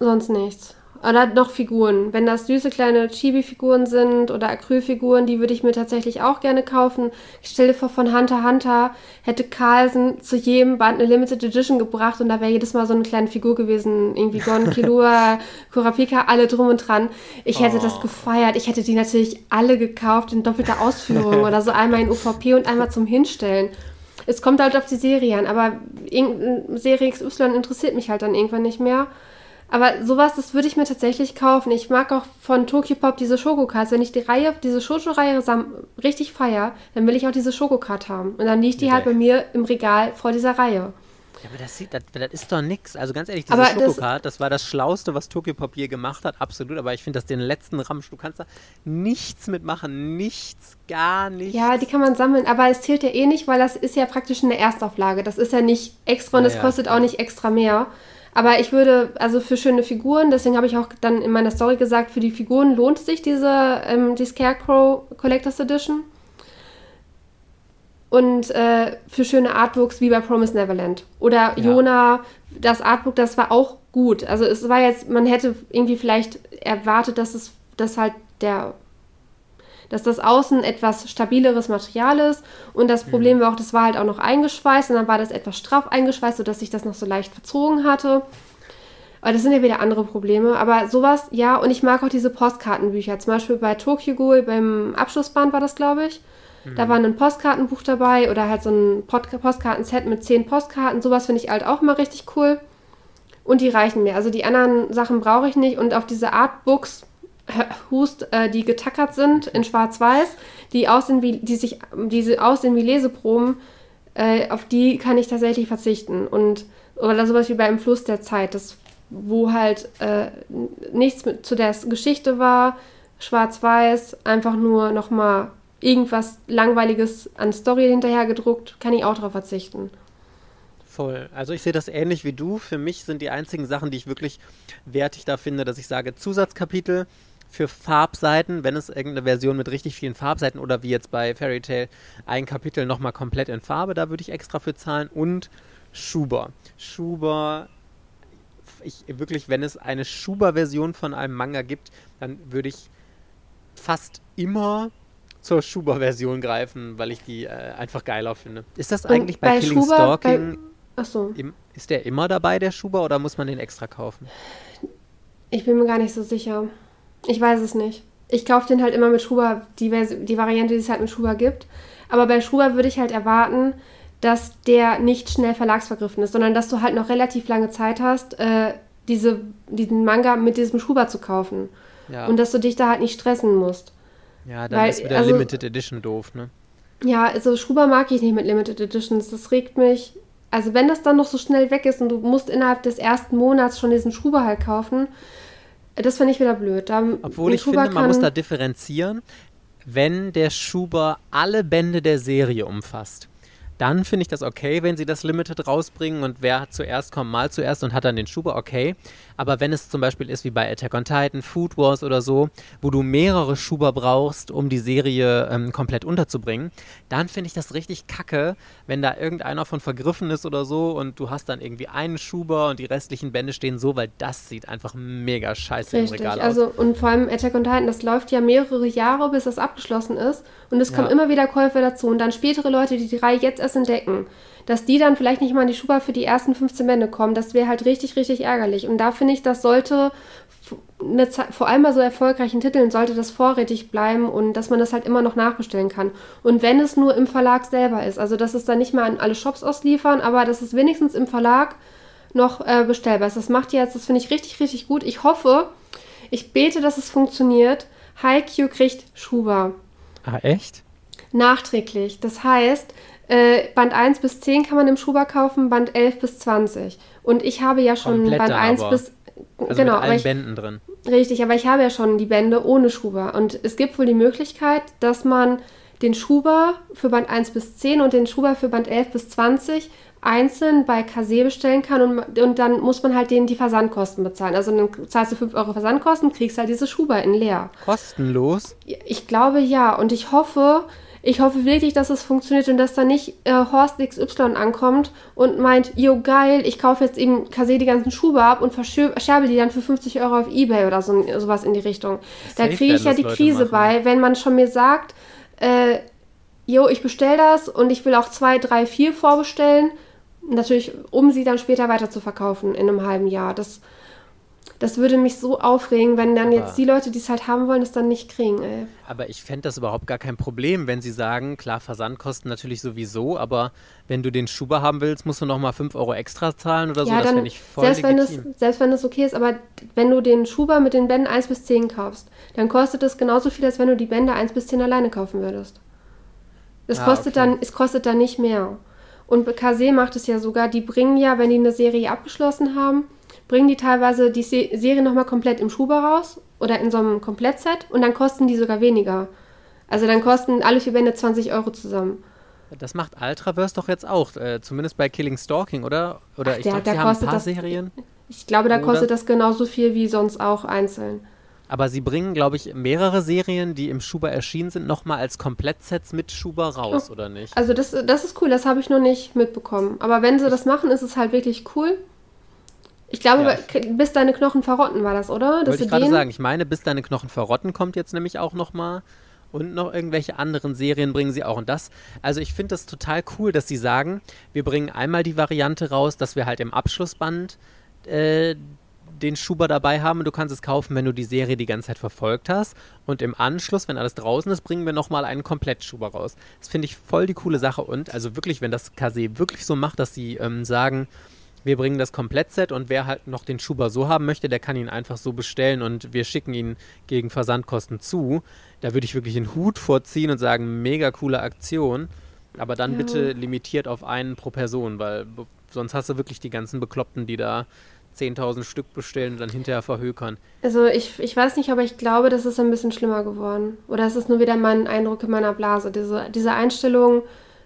sonst nichts. Oder noch Figuren. Wenn das süße kleine Chibi-Figuren sind oder Acrylfiguren, die würde ich mir tatsächlich auch gerne kaufen. Ich stelle vor, von Hunter Hunter hätte Carlsen zu jedem Band eine Limited Edition gebracht und da wäre jedes Mal so eine kleine Figur gewesen. Irgendwie Gon, Killua, Kurapika, alle drum und dran. Ich hätte oh. das gefeiert. Ich hätte die natürlich alle gekauft in doppelter Ausführung oder so einmal in UVP und einmal zum Hinstellen. Es kommt halt auf die Serie an, aber Serie XY interessiert mich halt dann irgendwann nicht mehr. Aber sowas, das würde ich mir tatsächlich kaufen. Ich mag auch von Tokyo Pop diese Schokocards. Wenn ich die Reihe, diese Shoujo-Reihe richtig feier, dann will ich auch diese Schokocard haben. Und dann liegt die ja. halt bei mir im Regal vor dieser Reihe. Ja, aber das, sieht, das, das ist doch nix. Also ganz ehrlich, diese Schokocard, das, das, war das Schlauste, was Tokyo Pop je gemacht hat, absolut. Aber ich finde, dass den letzten Ramsch, du kannst da nichts mitmachen. Nichts, gar nichts. Ja, die kann man sammeln, aber es zählt ja eh nicht, weil das ist ja praktisch eine Erstauflage. Das ist ja nicht extra und es ja, kostet ja. auch nicht extra mehr. Aber ich würde, also für schöne Figuren, deswegen habe ich auch dann in meiner Story gesagt, für die Figuren lohnt sich diese ähm, die Scarecrow Collectors Edition. Und äh, für schöne Artbooks wie bei Promise Neverland. Oder ja. Jona, das Artbook, das war auch gut. Also es war jetzt, man hätte irgendwie vielleicht erwartet, dass es, dass halt der dass das Außen etwas stabileres Material ist. Und das. Problem war auch, das war halt auch noch eingeschweißt und dann war das etwas straff eingeschweißt, sodass sich das noch so leicht verzogen hatte. Aber das sind ja wieder andere Probleme. Aber sowas, ja, und ich mag auch diese Postkartenbücher. Zum Beispiel bei Tokyo Ghoul beim Abschlussband war das, glaube ich. Da war ein Postkartenbuch dabei oder halt so ein Postkartenset mit zehn Postkarten. Sowas finde ich halt auch mal richtig cool. Und die reichen mir. Also die anderen Sachen brauche ich nicht. Und auf diese Artbooks Hust, äh, die getackert sind in Schwarz-Weiß, die aussehen wie, die sich, diese aussehen wie Leseproben, äh, auf die kann ich tatsächlich verzichten. Und oder sowas wie beim Fluss der Zeit, das, wo halt äh, nichts mit, zu der Geschichte war, Schwarz-Weiß, einfach nur nochmal irgendwas Langweiliges an Story hinterher gedruckt, kann ich auch darauf verzichten. Voll. Also ich sehe das ähnlich wie du. Für mich sind die einzigen Sachen, die ich wirklich wertig da finde, dass ich sage, Zusatzkapitel, für Farbseiten, wenn es irgendeine Version mit richtig vielen Farbseiten oder wie jetzt bei Fairy Tail ein Kapitel nochmal komplett in Farbe, da würde ich extra für zahlen. Und Schuber. Schuber, ich wirklich, wenn es eine Schuber-Version von einem Manga gibt, dann würde ich fast immer zur Schuber-Version greifen, weil ich die äh, einfach geiler finde. Ist das eigentlich bei, bei Killing Schuber, Stalking? Bei, achso. Im, ist der immer dabei, der Schuber, oder muss man den extra kaufen? Ich bin mir gar nicht so sicher. Ich weiß es nicht. Ich kaufe den halt immer mit Schuber, die, die Variante, die es halt mit Schuber gibt. Aber bei Schuber würde ich halt erwarten, dass der nicht schnell verlagsvergriffen ist, sondern dass du halt noch relativ lange Zeit hast, äh, diese, diesen Manga mit diesem Schuber zu kaufen. Ja. Und dass du dich da halt nicht stressen musst. Ja, dann Weil, ist wieder also, Limited Edition doof, ne? Ja, also Schuber mag ich nicht mit Limited Editions. Das regt mich. Also wenn das dann noch so schnell weg ist und du musst innerhalb des ersten Monats schon diesen Schuber halt kaufen, das finde ich wieder blöd. Da, Obwohl ich finde, man muss da differenzieren. Wenn der Schuber alle Bände der Serie umfasst, dann finde ich das okay, wenn sie das Limited rausbringen und wer zuerst kommt, mal zuerst und hat dann den Schuber, okay. Aber wenn es zum Beispiel ist wie bei Attack on Titan, Food Wars oder so, wo du mehrere Schuber brauchst, um die Serie ähm, komplett unterzubringen, dann finde ich das richtig kacke, wenn da irgendeiner von vergriffen ist oder so und du hast dann irgendwie einen Schuber und die restlichen Bände stehen so, weil das sieht einfach mega scheiße Richtig. im Regal also, aus. und vor allem Attack on Titan, das läuft ja mehrere Jahre, bis das abgeschlossen ist. Und es kommen Ja. immer wieder Käufer dazu. Und dann spätere Leute, die die Reihe jetzt erst entdecken, dass die dann vielleicht nicht mal in die Schuber für die ersten 15 Bände kommen, das wäre halt richtig, richtig ärgerlich. Und da finde ich, das sollte eine vor allem bei so erfolgreichen Titeln, sollte das vorrätig bleiben und dass man das halt immer noch nachbestellen kann. Und wenn es nur im Verlag selber ist, also dass es dann nicht mal an alle Shops ausliefern, aber dass es wenigstens im Verlag noch äh, bestellbar ist. Das macht ihr jetzt, das finde ich richtig, richtig gut. Ich hoffe, ich bete, dass es funktioniert. Haikyuu kriegt Schuber. Ah, echt? Nachträglich. Das heißt, äh, Band 1 bis 10 kann man im Schuber kaufen, Band 11 bis 20. Und ich habe ja schon Komplett Band dann 1 aber. bis. Also genau, mit allen ich, Bänden drin. richtig, aber ich habe ja schon die Bände ohne Schuber. Und es gibt wohl die Möglichkeit, dass man den Schuber für Band 1 bis 10 und den Schuber für Band 11 bis 20 einzeln bei Kase bestellen kann und, und dann muss man halt denen die Versandkosten bezahlen. Also dann zahlst du 5 Euro Versandkosten, kriegst halt diese Schuber in leer. Kostenlos? Ich glaube ja und ich hoffe, ich hoffe wirklich, dass es funktioniert und dass da nicht äh, Horst XY ankommt und meint, jo geil, ich kaufe jetzt eben Kase die ganzen Schuhe ab und verscherbe die dann für 50 Euro auf Ebay oder so, sowas in die Richtung. Da kriege ich ja die Leute Krise machen. bei, wenn man schon mir sagt, äh, jo, ich bestelle das und ich will auch zwei, drei, vier vorbestellen. Natürlich, um sie dann später weiter zu verkaufen in einem halben Jahr. Das, das würde mich so aufregen, wenn dann Aber- jetzt die Leute, die es halt haben wollen, es dann nicht kriegen, ey. Aber ich fände das überhaupt gar kein Problem, wenn sie sagen, klar, Versandkosten natürlich sowieso, aber wenn du den Schuber haben willst, musst du nochmal 5 Euro extra zahlen oder so. Ja, das dann, finde ich voll selbst wenn, es, legitim. selbst wenn es okay ist, aber wenn du den Schuber mit den Bänden 1 bis 10 kaufst, dann kostet es genauso viel, als wenn du die Bände 1 bis 10 alleine kaufen würdest. Es, Ah, kostet, okay. dann, es kostet dann nicht mehr. Und Kase macht es ja sogar, die bringen ja, wenn die eine Serie abgeschlossen haben, bringen die teilweise die Se Serie nochmal komplett im Schuber raus oder in so einem Komplettset und dann kosten die sogar weniger. Also dann kosten alle vier Bände 20 Euro zusammen. Das macht Ultraverse doch jetzt auch, äh, zumindest bei Killing Stalking, oder? Oder Ach, ich glaube, sie haben ein paar das- Serien. Ich glaube, da kostet das genauso viel wie sonst auch einzeln. Aber sie bringen, glaube ich, mehrere Serien, die im Schuber erschienen sind, nochmal als Komplettsets mit Schuber raus, Oh. oder nicht? Also das, das ist cool, das habe ich noch nicht mitbekommen. Aber wenn sie das machen, ist es halt wirklich cool. Ich glaube, Ja. bis deine Knochen verrotten war das, oder? Wollte ich gerade sagen. Ich meine, bis deine Knochen verrotten kommt jetzt nämlich auch nochmal. Und noch irgendwelche anderen Serien bringen sie auch. Und das, also ich finde das total cool, dass sie sagen, wir bringen einmal die Variante raus, dass wir halt im Abschlussband äh, den Schuber dabei haben und du kannst es kaufen, wenn du die Serie die ganze Zeit verfolgt hast. Und im Anschluss, wenn alles draußen ist, bringen wir nochmal einen Komplettschuber raus. Das finde ich voll die coole Sache. Und also wirklich, wenn das Kase wirklich so macht, dass sie ähm, sagen, wir bringen das Komplettset und wer halt noch den Schuber so haben möchte, der kann ihn einfach so bestellen und wir schicken ihn gegen Versandkosten zu. Da würde ich wirklich den Hut vorziehen und sagen, mega coole Aktion. Aber dann Ja. bitte limitiert auf einen pro Person, weil sonst hast du wirklich die ganzen Bekloppten, die da 10.000 Stück bestellen und dann hinterher verhökern. Also ich, ich weiß nicht, aber ich glaube, das ist ein bisschen schlimmer geworden. Oder es ist nur wieder mein Eindruck in meiner Blase. Diese, diese Einstellung,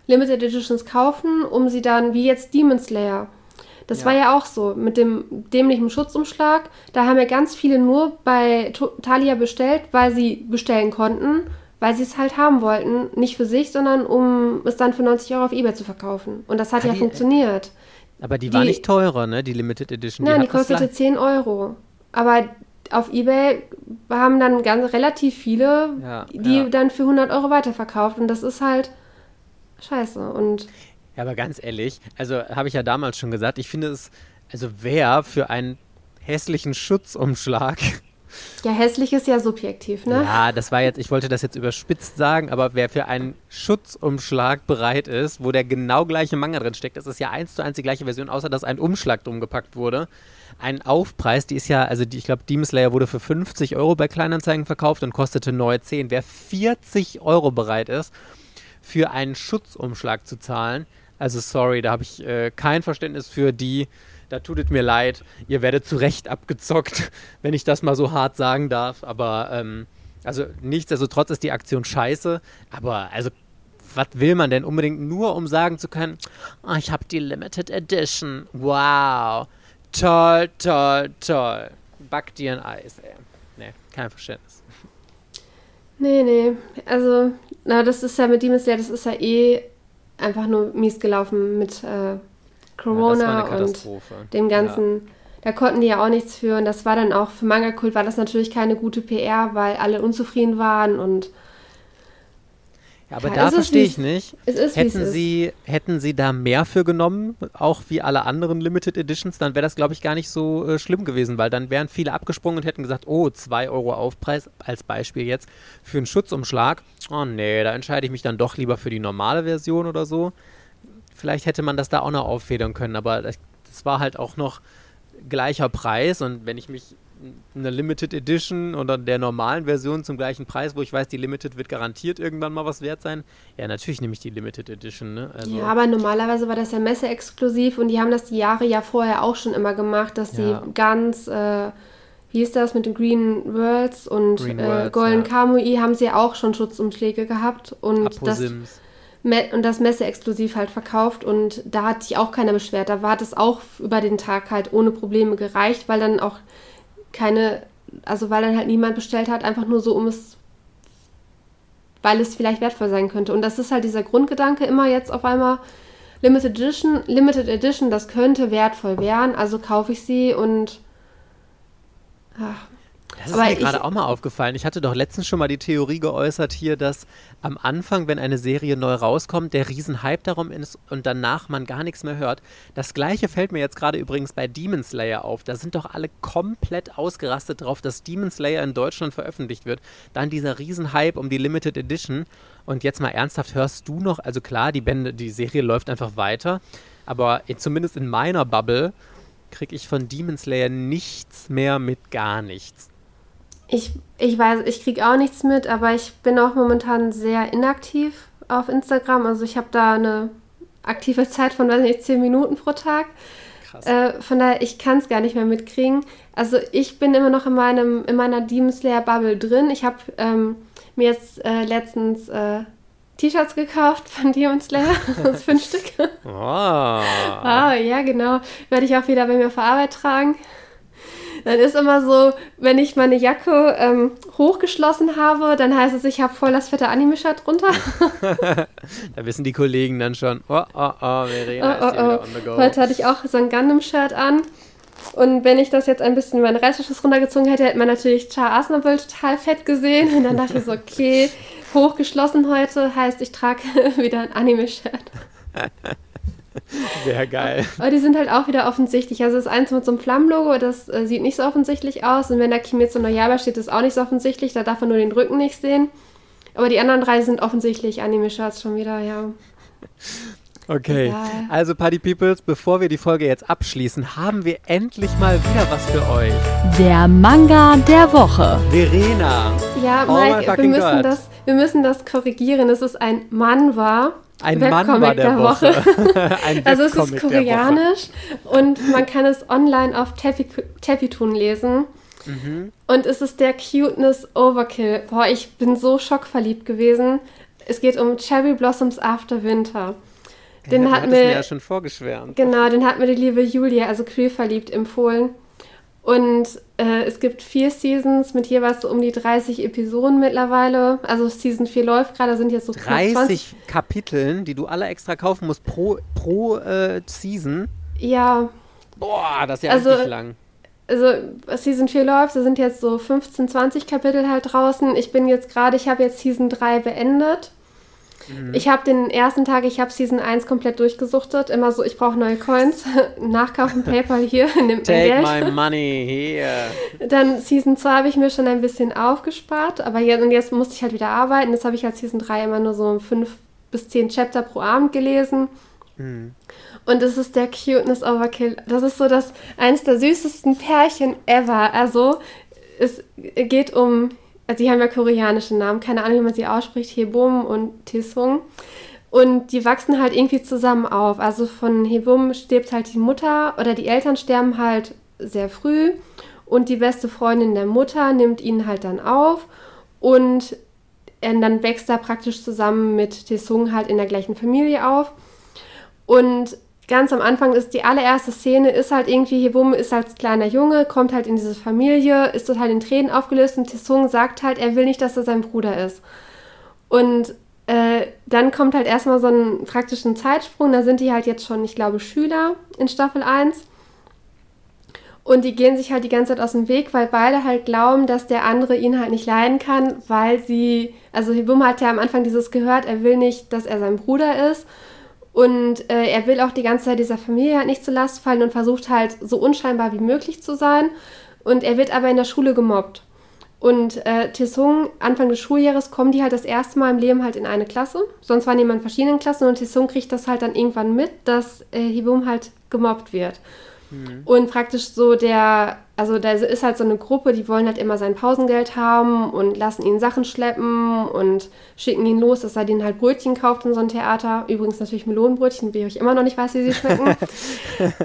Limited Editions kaufen, um sie dann, wie jetzt Demon Slayer. Das Ja. war ja auch so, mit dem dämlichen Schutzumschlag. Da haben ja ganz viele nur bei Thalia bestellt, weil sie bestellen konnten, weil sie es halt haben wollten. Nicht für sich, sondern um es dann für 90 Euro auf Ebay zu verkaufen. Und das hat Ah, ja die- funktioniert. Aber die, war Die- nicht teurer, ne? Die Limited Edition. Nein, die, das kostete lang- 10 Euro. Aber auf Ebay haben dann ganz relativ viele, Ja, die ja. dann für 100 Euro weiterverkauft. Und das ist halt scheiße. Und Ja, aber ganz ehrlich, also habe ich ja damals schon gesagt, ich finde es, also wer für einen hässlichen Schutzumschlag, ja, hässlich ist ja subjektiv, ne? ja, das war jetzt, ich wollte das jetzt überspitzt sagen, aber wer für einen Schutzumschlag bereit ist, wo der genau gleiche Manga drin steckt, das ist ja eins zu eins die gleiche Version, außer dass ein Umschlag drum gepackt wurde. Ein Aufpreis, die ist ja, also die, ich glaube, Demon Slayer wurde für 50 Euro bei Kleinanzeigen verkauft und kostete neu 10. Wer 40 Euro bereit ist, für einen Schutzumschlag zu zahlen. Also sorry, da habe ich äh, kein Verständnis für die. Da tut es mir leid. Ihr werdet zu Recht abgezockt, wenn ich das mal so hart sagen darf. Aber ähm, also nichtsdestotrotz ist die Aktion scheiße. Aber also was will man denn unbedingt nur, um sagen zu können, oh, ich habe die Limited Edition. Wow. Toll, toll, toll. Back dir ein Eis, ey. Nee, kein Verständnis. Nee, nee. Also, na, das ist ja mit Demon Slayer, das ist ja eh einfach nur mies gelaufen mit äh, Corona Ja, und dem ganzen. Da konnten die ja auch nichts für. Und das war dann auch für Manga Kult war das natürlich keine gute PR, weil alle unzufrieden waren und Ja, aber da verstehe ich nicht. es ist, Hätten sie, hätten sie da mehr für genommen, auch wie alle anderen Limited Editions, dann wäre das, glaube ich, gar nicht so äh, schlimm gewesen, weil dann wären viele abgesprungen und hätten gesagt, oh, 2 Euro Aufpreis, als Beispiel jetzt, für einen Schutzumschlag. Oh nee, da entscheide ich mich dann doch lieber für die normale Version oder so. Vielleicht hätte man das da auch noch auffedern können, aber das, das war halt auch noch gleicher Preis und wenn ich mich eine Limited Edition oder der normalen Version zum gleichen Preis, wo ich weiß, die Limited wird garantiert irgendwann mal was wert sein, ja, natürlich nehme ich die Limited Edition, ne? Also, Ja, aber normalerweise war das ja messeexklusiv und die haben das die Jahre ja vorher auch schon immer gemacht, dass Ja. die ganz, äh, wie ist das mit den Green Worlds und Green äh, Worlds, Golden ja. kamui haben sie ja auch schon Schutzumschläge gehabt und das, Aposims. Me und das messeexklusiv halt verkauft und da hat sich auch keiner beschwert. Da war das auch über den Tag halt ohne Probleme gereicht, weil dann auch keine, also weil dann halt niemand bestellt hat, einfach nur so um es, weil es vielleicht wertvoll sein könnte. Und das ist halt dieser Grundgedanke immer jetzt auf einmal Limited Edition, Limited Edition, das könnte wertvoll werden, also kaufe ich sie und ach, Das ist aber mir gerade auch mal aufgefallen. Ich hatte doch letztens schon mal die Theorie geäußert hier, dass am Anfang, wenn eine Serie neu rauskommt, der Riesenhype darum ist und danach man gar nichts mehr hört. Das gleiche fällt mir jetzt gerade übrigens bei Demon Slayer auf. Da sind doch alle komplett ausgerastet drauf, dass Demon Slayer in Deutschland veröffentlicht wird. Dann dieser Riesenhype um die Limited Edition. Und jetzt mal ernsthaft, hörst du noch, also klar, die Bände, die Serie läuft einfach weiter, aber in- zumindest in meiner Bubble kriege ich von Demon Slayer nichts mehr mit gar nichts. Ich, ich weiß, ich kriege auch nichts mit, aber ich bin auch momentan sehr inaktiv auf Instagram. Also ich habe da eine aktive Zeit von, weiß nicht, 10 Minuten pro Tag. Krass. Äh, von daher, ich kann es gar nicht mehr mitkriegen. Also ich bin immer noch in, meinem, in meiner Demon Slayer Bubble drin. Ich habe ähm, mir jetzt äh, letztens äh, T-Shirts gekauft von Demon Slayer. Fünf Stück. Oh. Ah, ja, genau. Werde ich auch wieder bei mir auf Arbeit tragen. Dann ist immer so, wenn ich meine Jacke ähm, hochgeschlossen habe, dann heißt es, ich habe voll das fette Anime-Shirt drunter. Da wissen die Kollegen dann schon, oh, oh, oh, Verena Oh, ist oh, oh. on the go. Heute hatte ich auch so ein Gundam-Shirt an. Und wenn ich das jetzt ein bisschen meinen Reißverschluss runtergezogen hätte, hätte man natürlich Char Aznavour total fett gesehen. Und dann dachte ich so, okay, hochgeschlossen heute heißt, ich trage wieder ein Anime-Shirt. Sehr geil. Aber die sind halt auch wieder offensichtlich. Also das eins mit so einem Flammenlogo, das äh, sieht nicht so offensichtlich aus. Und wenn da Kimetsu no Yaiba steht, ist auch nicht so offensichtlich. Da darf man nur den Rücken nicht sehen. Aber die anderen drei sind offensichtlich Anime-Shirts schon wieder, ja. Okay, Egal. also Party Peoples, bevor wir die Folge jetzt abschließen, haben wir endlich mal wieder was für euch. Der Manga der Woche. Verena, Ja, Oh Mike, wir fucking müssen, God. das, wir müssen das korrigieren. Es ist ein Manhwa. Ein Webcomic Mann war der, der Woche. ein Also es ist Woche. koreanisch und man kann es online auf Tepi- Tepitun lesen. Mhm. Und es ist der Cuteness Overkill. Boah, ich bin so schockverliebt gewesen. Es geht um Cherry Blossoms After Winter. Den ja, hat mir, mir ja schon vorgeschwärmt. genau, den hat mir die liebe Julia, also queer verliebt, empfohlen. Und äh, es gibt vier Seasons mit jeweils so um die 30 Episoden mittlerweile. Also Season 4 läuft gerade, sind jetzt so 20. 30 Kapiteln, die du alle extra kaufen musst pro, pro äh, Season. Ja, Boah, das ist ja Also- richtig lang. also Season 4 läuft, da sind jetzt so 15, 20 Kapitel halt draußen. Ich bin jetzt gerade, ich habe jetzt Season 3 beendet. Mhm. Ich habe den ersten Tag, ich habe Season 1 komplett durchgesuchtet. Immer so, ich brauche neue Coins. Nachkaufen, PayPal hier, nimm mein Take Geld. my money here. Dann Season 2 habe ich mir schon ein bisschen aufgespart. Aber jetzt, und jetzt musste ich halt wieder arbeiten. Das habe ich als Season 3 immer nur so 5 bis 10 Chapter pro Abend gelesen. Mhm. Und es ist der Cuteness Overkill. Das ist so das eines der süßesten Pärchen ever. Also es geht um, also die haben ja koreanische Namen, keine Ahnung, wie man sie ausspricht, Hebum und Tisung. Und die wachsen halt irgendwie zusammen auf. Also von Hebum stirbt halt die Mutter oder die Eltern sterben halt sehr früh. Und die beste Freundin der Mutter nimmt ihn halt dann auf. Und dann wächst er praktisch zusammen mit Tesung halt in der gleichen Familie auf. Und ganz am Anfang ist die allererste Szene, ist halt irgendwie, Hebum ist als kleiner Junge, kommt halt in diese Familie, ist total in Tränen aufgelöst und Tesung sagt halt, er will nicht, dass er sein Bruder ist. Und äh, dann kommt halt erstmal so ein praktischen Zeitsprung, da sind die halt jetzt schon, ich glaube, Schüler in Staffel 1. Und die gehen sich halt die ganze Zeit aus dem Weg, weil beide halt glauben, dass der andere ihn halt nicht leiden kann, weil sie, also Hebum hat ja am Anfang dieses gehört, er will nicht, dass er sein Bruder ist. Und äh, er will auch die ganze Zeit dieser Familie halt nicht zur Last fallen und versucht halt so unscheinbar wie möglich zu sein. Und er wird aber in der Schule gemobbt. Und äh, Tissung, Anfang des Schuljahres, kommen die halt das erste Mal im Leben halt in eine Klasse. Sonst waren die immer in verschiedenen Klassen und Tissung kriegt das halt dann irgendwann mit, dass äh, Hibum halt gemobbt wird. Mhm. Und praktisch so der, also da ist halt so eine Gruppe, die wollen halt immer sein Pausengeld haben und lassen ihn Sachen schleppen und schicken ihn los, dass er denen halt Brötchen kauft in so ein Theater. Übrigens natürlich Melonenbrötchen, wie ich immer noch nicht weiß, wie sie schmecken.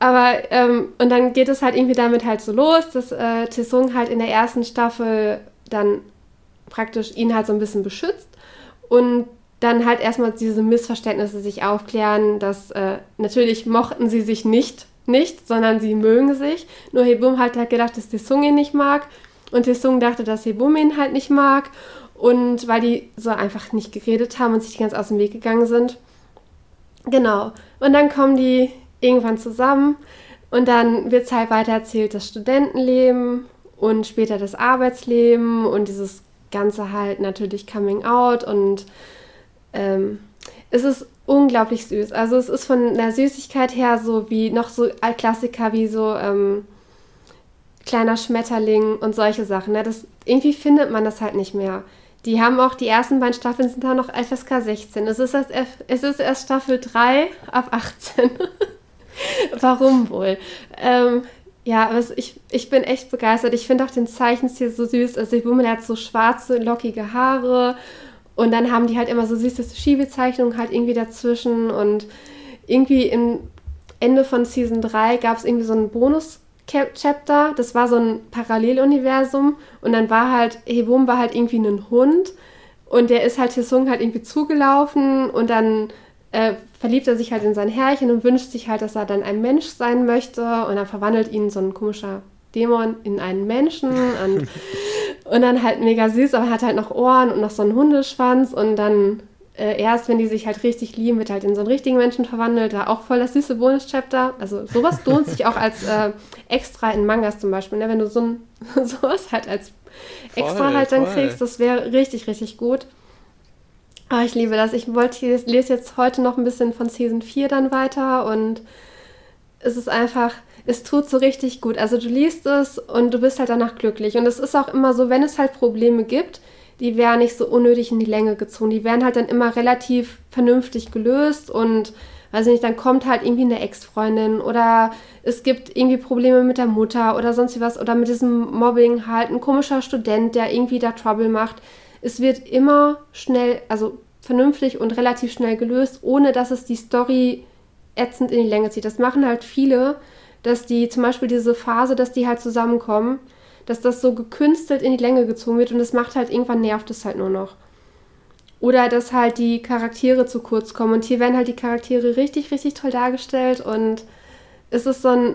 Aber, ähm, und dann geht es halt irgendwie damit halt so los, dass äh, Tissung halt in der ersten Staffel dann praktisch ihn halt so ein bisschen beschützt und dann halt erstmal diese Missverständnisse sich aufklären, dass äh, natürlich mochten sie sich nicht, nicht, sondern sie mögen sich. Nur Hebum halt hat gedacht, dass Tissung ihn nicht mag und Tissung dachte, dass Hebum ihn halt nicht mag und weil die so einfach nicht geredet haben und sich ganz aus dem Weg gegangen sind. Genau. Und dann kommen die irgendwann zusammen und dann wird es halt weiter erzählt, das Studentenleben und später das Arbeitsleben und dieses Ganze halt natürlich Coming Out und ähm, es ist unglaublich süß. Also es ist von der Süßigkeit her so wie noch so Klassiker wie so ähm, kleiner Schmetterling und solche Sachen. Ne? Das, irgendwie findet man das halt nicht mehr. Die haben auch, die ersten beiden Staffeln sind da noch FSK 16. Es ist, erst, es ist erst Staffel 3 ab 18. Warum wohl? Ähm, ja, aber ich, ich bin echt begeistert. Ich finde auch den Zeichenstil so süß. Also die Woman hat so schwarze, lockige Haare und dann haben die halt immer so süße Schiebezeichnungen halt irgendwie dazwischen. Und irgendwie im Ende von Season 3 gab es irgendwie so einen Bonus-Chapter. Das war so ein Paralleluniversum. Und dann war halt, Hebum war halt irgendwie ein Hund. Und der ist halt Hisung halt irgendwie zugelaufen. Und dann äh, verliebt er sich halt in sein Herrchen und wünscht sich halt, dass er dann ein Mensch sein möchte. Und dann verwandelt ihn so ein komischer Dämon in einen Menschen und, und dann halt mega süß, aber hat halt noch Ohren und noch so einen Hundeschwanz und dann äh, erst, wenn die sich halt richtig lieben, wird halt in so einen richtigen Menschen verwandelt. Da auch voll das süße Bonus-Chapter. Also sowas lohnt sich auch als äh, extra in Mangas zum Beispiel. Ne? Wenn du so ein, sowas halt als extra voll, halt dann voll. kriegst, das wäre richtig, richtig gut. Aber ich liebe das. Ich wollte, ich lese jetzt heute noch ein bisschen von Season 4 dann weiter und es ist einfach, es tut so richtig gut. Also du liest es und du bist halt danach glücklich. Und es ist auch immer so, wenn es halt Probleme gibt, die werden nicht so unnötig in die Länge gezogen. Die werden halt dann immer relativ vernünftig gelöst und weiß ich nicht, dann kommt halt irgendwie eine Ex-Freundin oder es gibt irgendwie Probleme mit der Mutter oder sonst was oder mit diesem Mobbing halt ein komischer Student, der irgendwie da Trouble macht. Es wird immer schnell, also vernünftig und relativ schnell gelöst, ohne dass es die Story ätzend in die Länge zieht. Das machen halt viele, dass die zum Beispiel diese Phase, dass die halt zusammenkommen, dass das so gekünstelt in die Länge gezogen wird und das macht halt irgendwann nervt es halt nur noch. Oder dass halt die Charaktere zu kurz kommen. Und hier werden halt die Charaktere richtig, richtig toll dargestellt und es ist so ein,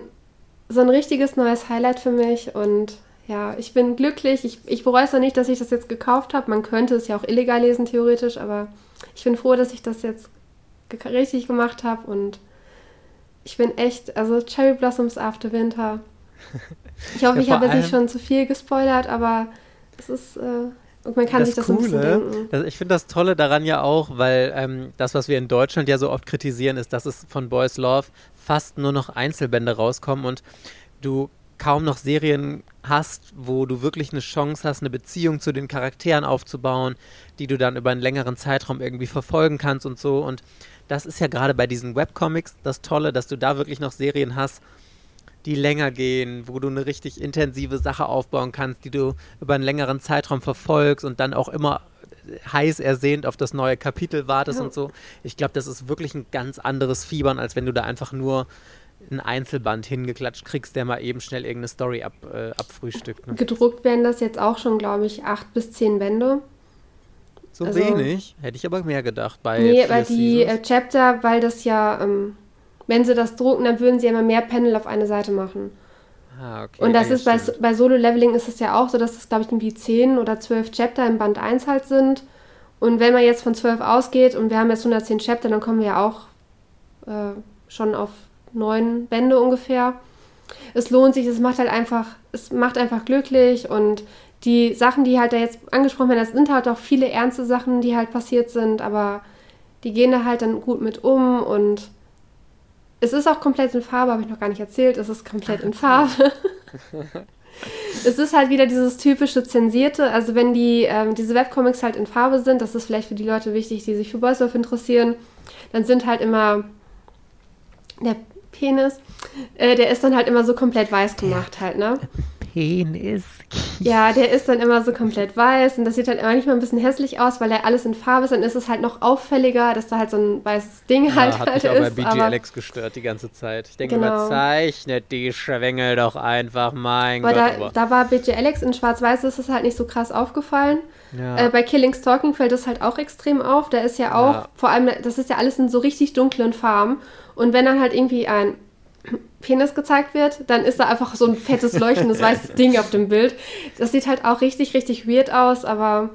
so ein richtiges neues Highlight für mich und ja, ich bin glücklich. Ich, ich bereue es noch nicht, dass ich das jetzt gekauft habe. Man könnte es ja auch illegal lesen, theoretisch, aber ich bin froh, dass ich das jetzt richtig gemacht habe und ich bin echt, also Cherry Blossoms After Winter. Ich hoffe, ja, ich habe jetzt nicht schon zu viel gespoilert, aber es ist, äh, man kann das sich das Coole, ein bisschen denken. Das, ich finde das Tolle daran ja auch, weil ähm, das, was wir in Deutschland ja so oft kritisieren, ist, dass es von Boys Love fast nur noch Einzelbände rauskommen und du kaum noch Serien hast, wo du wirklich eine Chance hast, eine Beziehung zu den Charakteren aufzubauen, die du dann über einen längeren Zeitraum irgendwie verfolgen kannst und so. Und das ist ja gerade bei diesen Webcomics das Tolle, dass du da wirklich noch Serien hast, die länger gehen, wo du eine richtig intensive Sache aufbauen kannst, die du über einen längeren Zeitraum verfolgst und dann auch immer heiß ersehnt auf das neue Kapitel wartest ja. und so. Ich glaube, das ist wirklich ein ganz anderes Fiebern, als wenn du da einfach nur ein Einzelband hingeklatscht kriegst, der mal eben schnell irgendeine Story ab, äh, abfrühstückt. Ne? Gedruckt werden das jetzt auch schon, glaube ich, acht bis zehn Bände. So Also- wenig? Hätte ich aber mehr gedacht bei Nee, weil die äh. Chapter, weil das ja, ähm, wenn sie das drucken, dann würden sie ja immer mehr Panel auf eine Seite machen. ah, okay. Und das ja, ist bei, bei Solo-Leveling ist es ja auch so, dass es, glaube ich, irgendwie 10 oder 12 Chapter im Band 1 halt sind. Und wenn man jetzt von 12 ausgeht und wir haben jetzt 110 Chapter, dann kommen wir ja auch äh, schon auf neun Bände ungefähr. Es lohnt sich, es macht halt einfach, es macht einfach glücklich und die Sachen, die halt da jetzt angesprochen werden, das sind halt auch viele ernste Sachen, die halt passiert sind, aber die gehen da halt dann gut mit um und es ist auch komplett in Farbe, habe ich noch gar nicht erzählt, es ist komplett in Farbe. es ist halt wieder dieses typische Zensierte, also wenn die, ähm, diese Webcomics halt in Farbe sind, das ist vielleicht für die Leute wichtig, die sich für Boys Love interessieren, dann sind halt immer der Penis, äh, der ist dann halt immer so komplett weiß gemacht halt, ne? Penis. Ja, der ist dann immer so komplett weiß und das sieht halt immer nicht mal ein bisschen hässlich aus, weil er alles in Farbe ist. Dann ist es halt noch auffälliger, dass da halt so ein weißes Ding halt, ja, hat halt mich auch bei ist. BG Alex gestört die ganze Zeit. Ich denke Genau. immer, zeichnet die Schwengel doch einfach, mein aber Gott. da, aber, da war BJ Alex in Schwarz-Weiß, ist es halt nicht so krass aufgefallen. ja. Äh, bei Killing Stalking fällt es halt auch extrem auf. Da ist ja auch, Ja. vor allem, das ist ja alles in so richtig dunklen Farben. Und wenn dann halt irgendwie ein Penis gezeigt wird, dann ist da einfach so ein fettes, leuchtendes weißes Ding auf dem Bild. Das sieht halt auch richtig, richtig weird aus, aber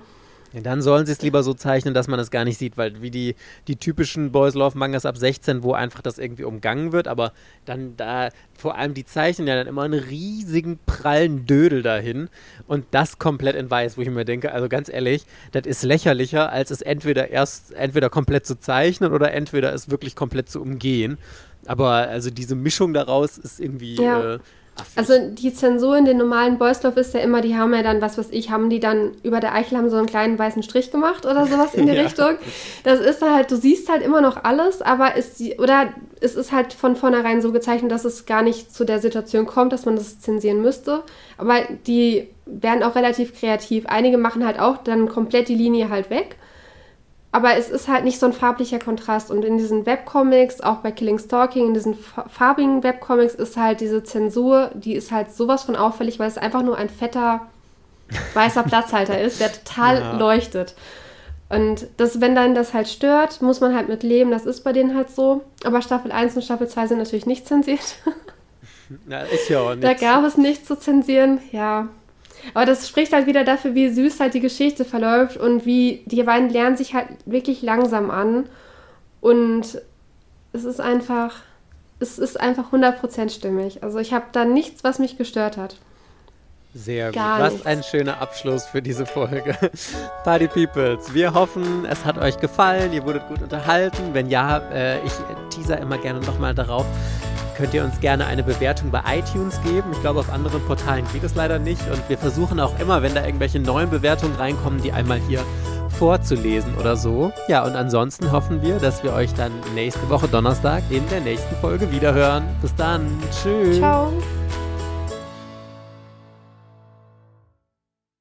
Ja, dann sollen sie es lieber so zeichnen, dass man es gar nicht sieht, weil wie die, die typischen Boys Love Mangas ab 16, wo einfach das irgendwie umgangen wird, aber dann da, vor allem die zeichnen ja dann immer einen riesigen prallen Dödel dahin und das komplett in weiß, wo ich mir denke, also ganz ehrlich, das ist lächerlicher, als es entweder erst, entweder komplett zu zeichnen oder entweder es wirklich komplett zu umgehen. Aber also diese Mischung daraus ist irgendwie Ja. äh. Also die Zensur in den normalen Love ist ja immer, die haben ja dann, was weiß ich, haben die dann über der Eichel haben so einen kleinen weißen Strich gemacht oder sowas in die Ja. Richtung. Das ist halt, du siehst halt immer noch alles, aber ist die, oder es ist halt von vornherein so gezeichnet, dass es gar nicht zu der Situation kommt, dass man das zensieren müsste. Aber die werden auch relativ kreativ. Einige machen halt auch dann komplett die Linie halt weg. Aber es ist halt nicht so ein farblicher Kontrast. Und in diesen Webcomics, auch bei Killing Stalking, in diesen fa- farbigen Webcomics ist halt diese Zensur, die ist halt sowas von auffällig, weil es einfach nur ein fetter weißer Platzhalter ist, der total Ja. leuchtet. Und das, wenn dann das halt stört, muss man halt mit leben. Das ist bei denen halt so. Aber Staffel 1 und Staffel 2 sind natürlich nicht zensiert. Na, ist ja auch Da nichts. gab es nichts zu zensieren, ja. Aber das spricht halt wieder dafür, wie süß halt die Geschichte verläuft und wie die beiden lernen sich halt wirklich langsam an. Und es ist einfach, es ist einfach 100% stimmig. Also ich habe da nichts, was mich gestört hat. Sehr gut. Gar Was nichts. ein schöner Abschluss für diese Folge. Party Peoples, wir hoffen, es hat euch gefallen, ihr wurdet gut unterhalten. Wenn ja, äh, ich teaser immer gerne nochmal darauf. Könnt ihr uns gerne eine Bewertung bei iTunes geben. Ich glaube, auf anderen Portalen geht es leider nicht. Und wir versuchen auch immer, wenn da irgendwelche neuen Bewertungen reinkommen, die einmal hier vorzulesen oder so. Ja, und ansonsten hoffen wir, dass wir euch dann nächste Woche Donnerstag in der nächsten Folge wiederhören. Bis dann. Tschüss. Ciao.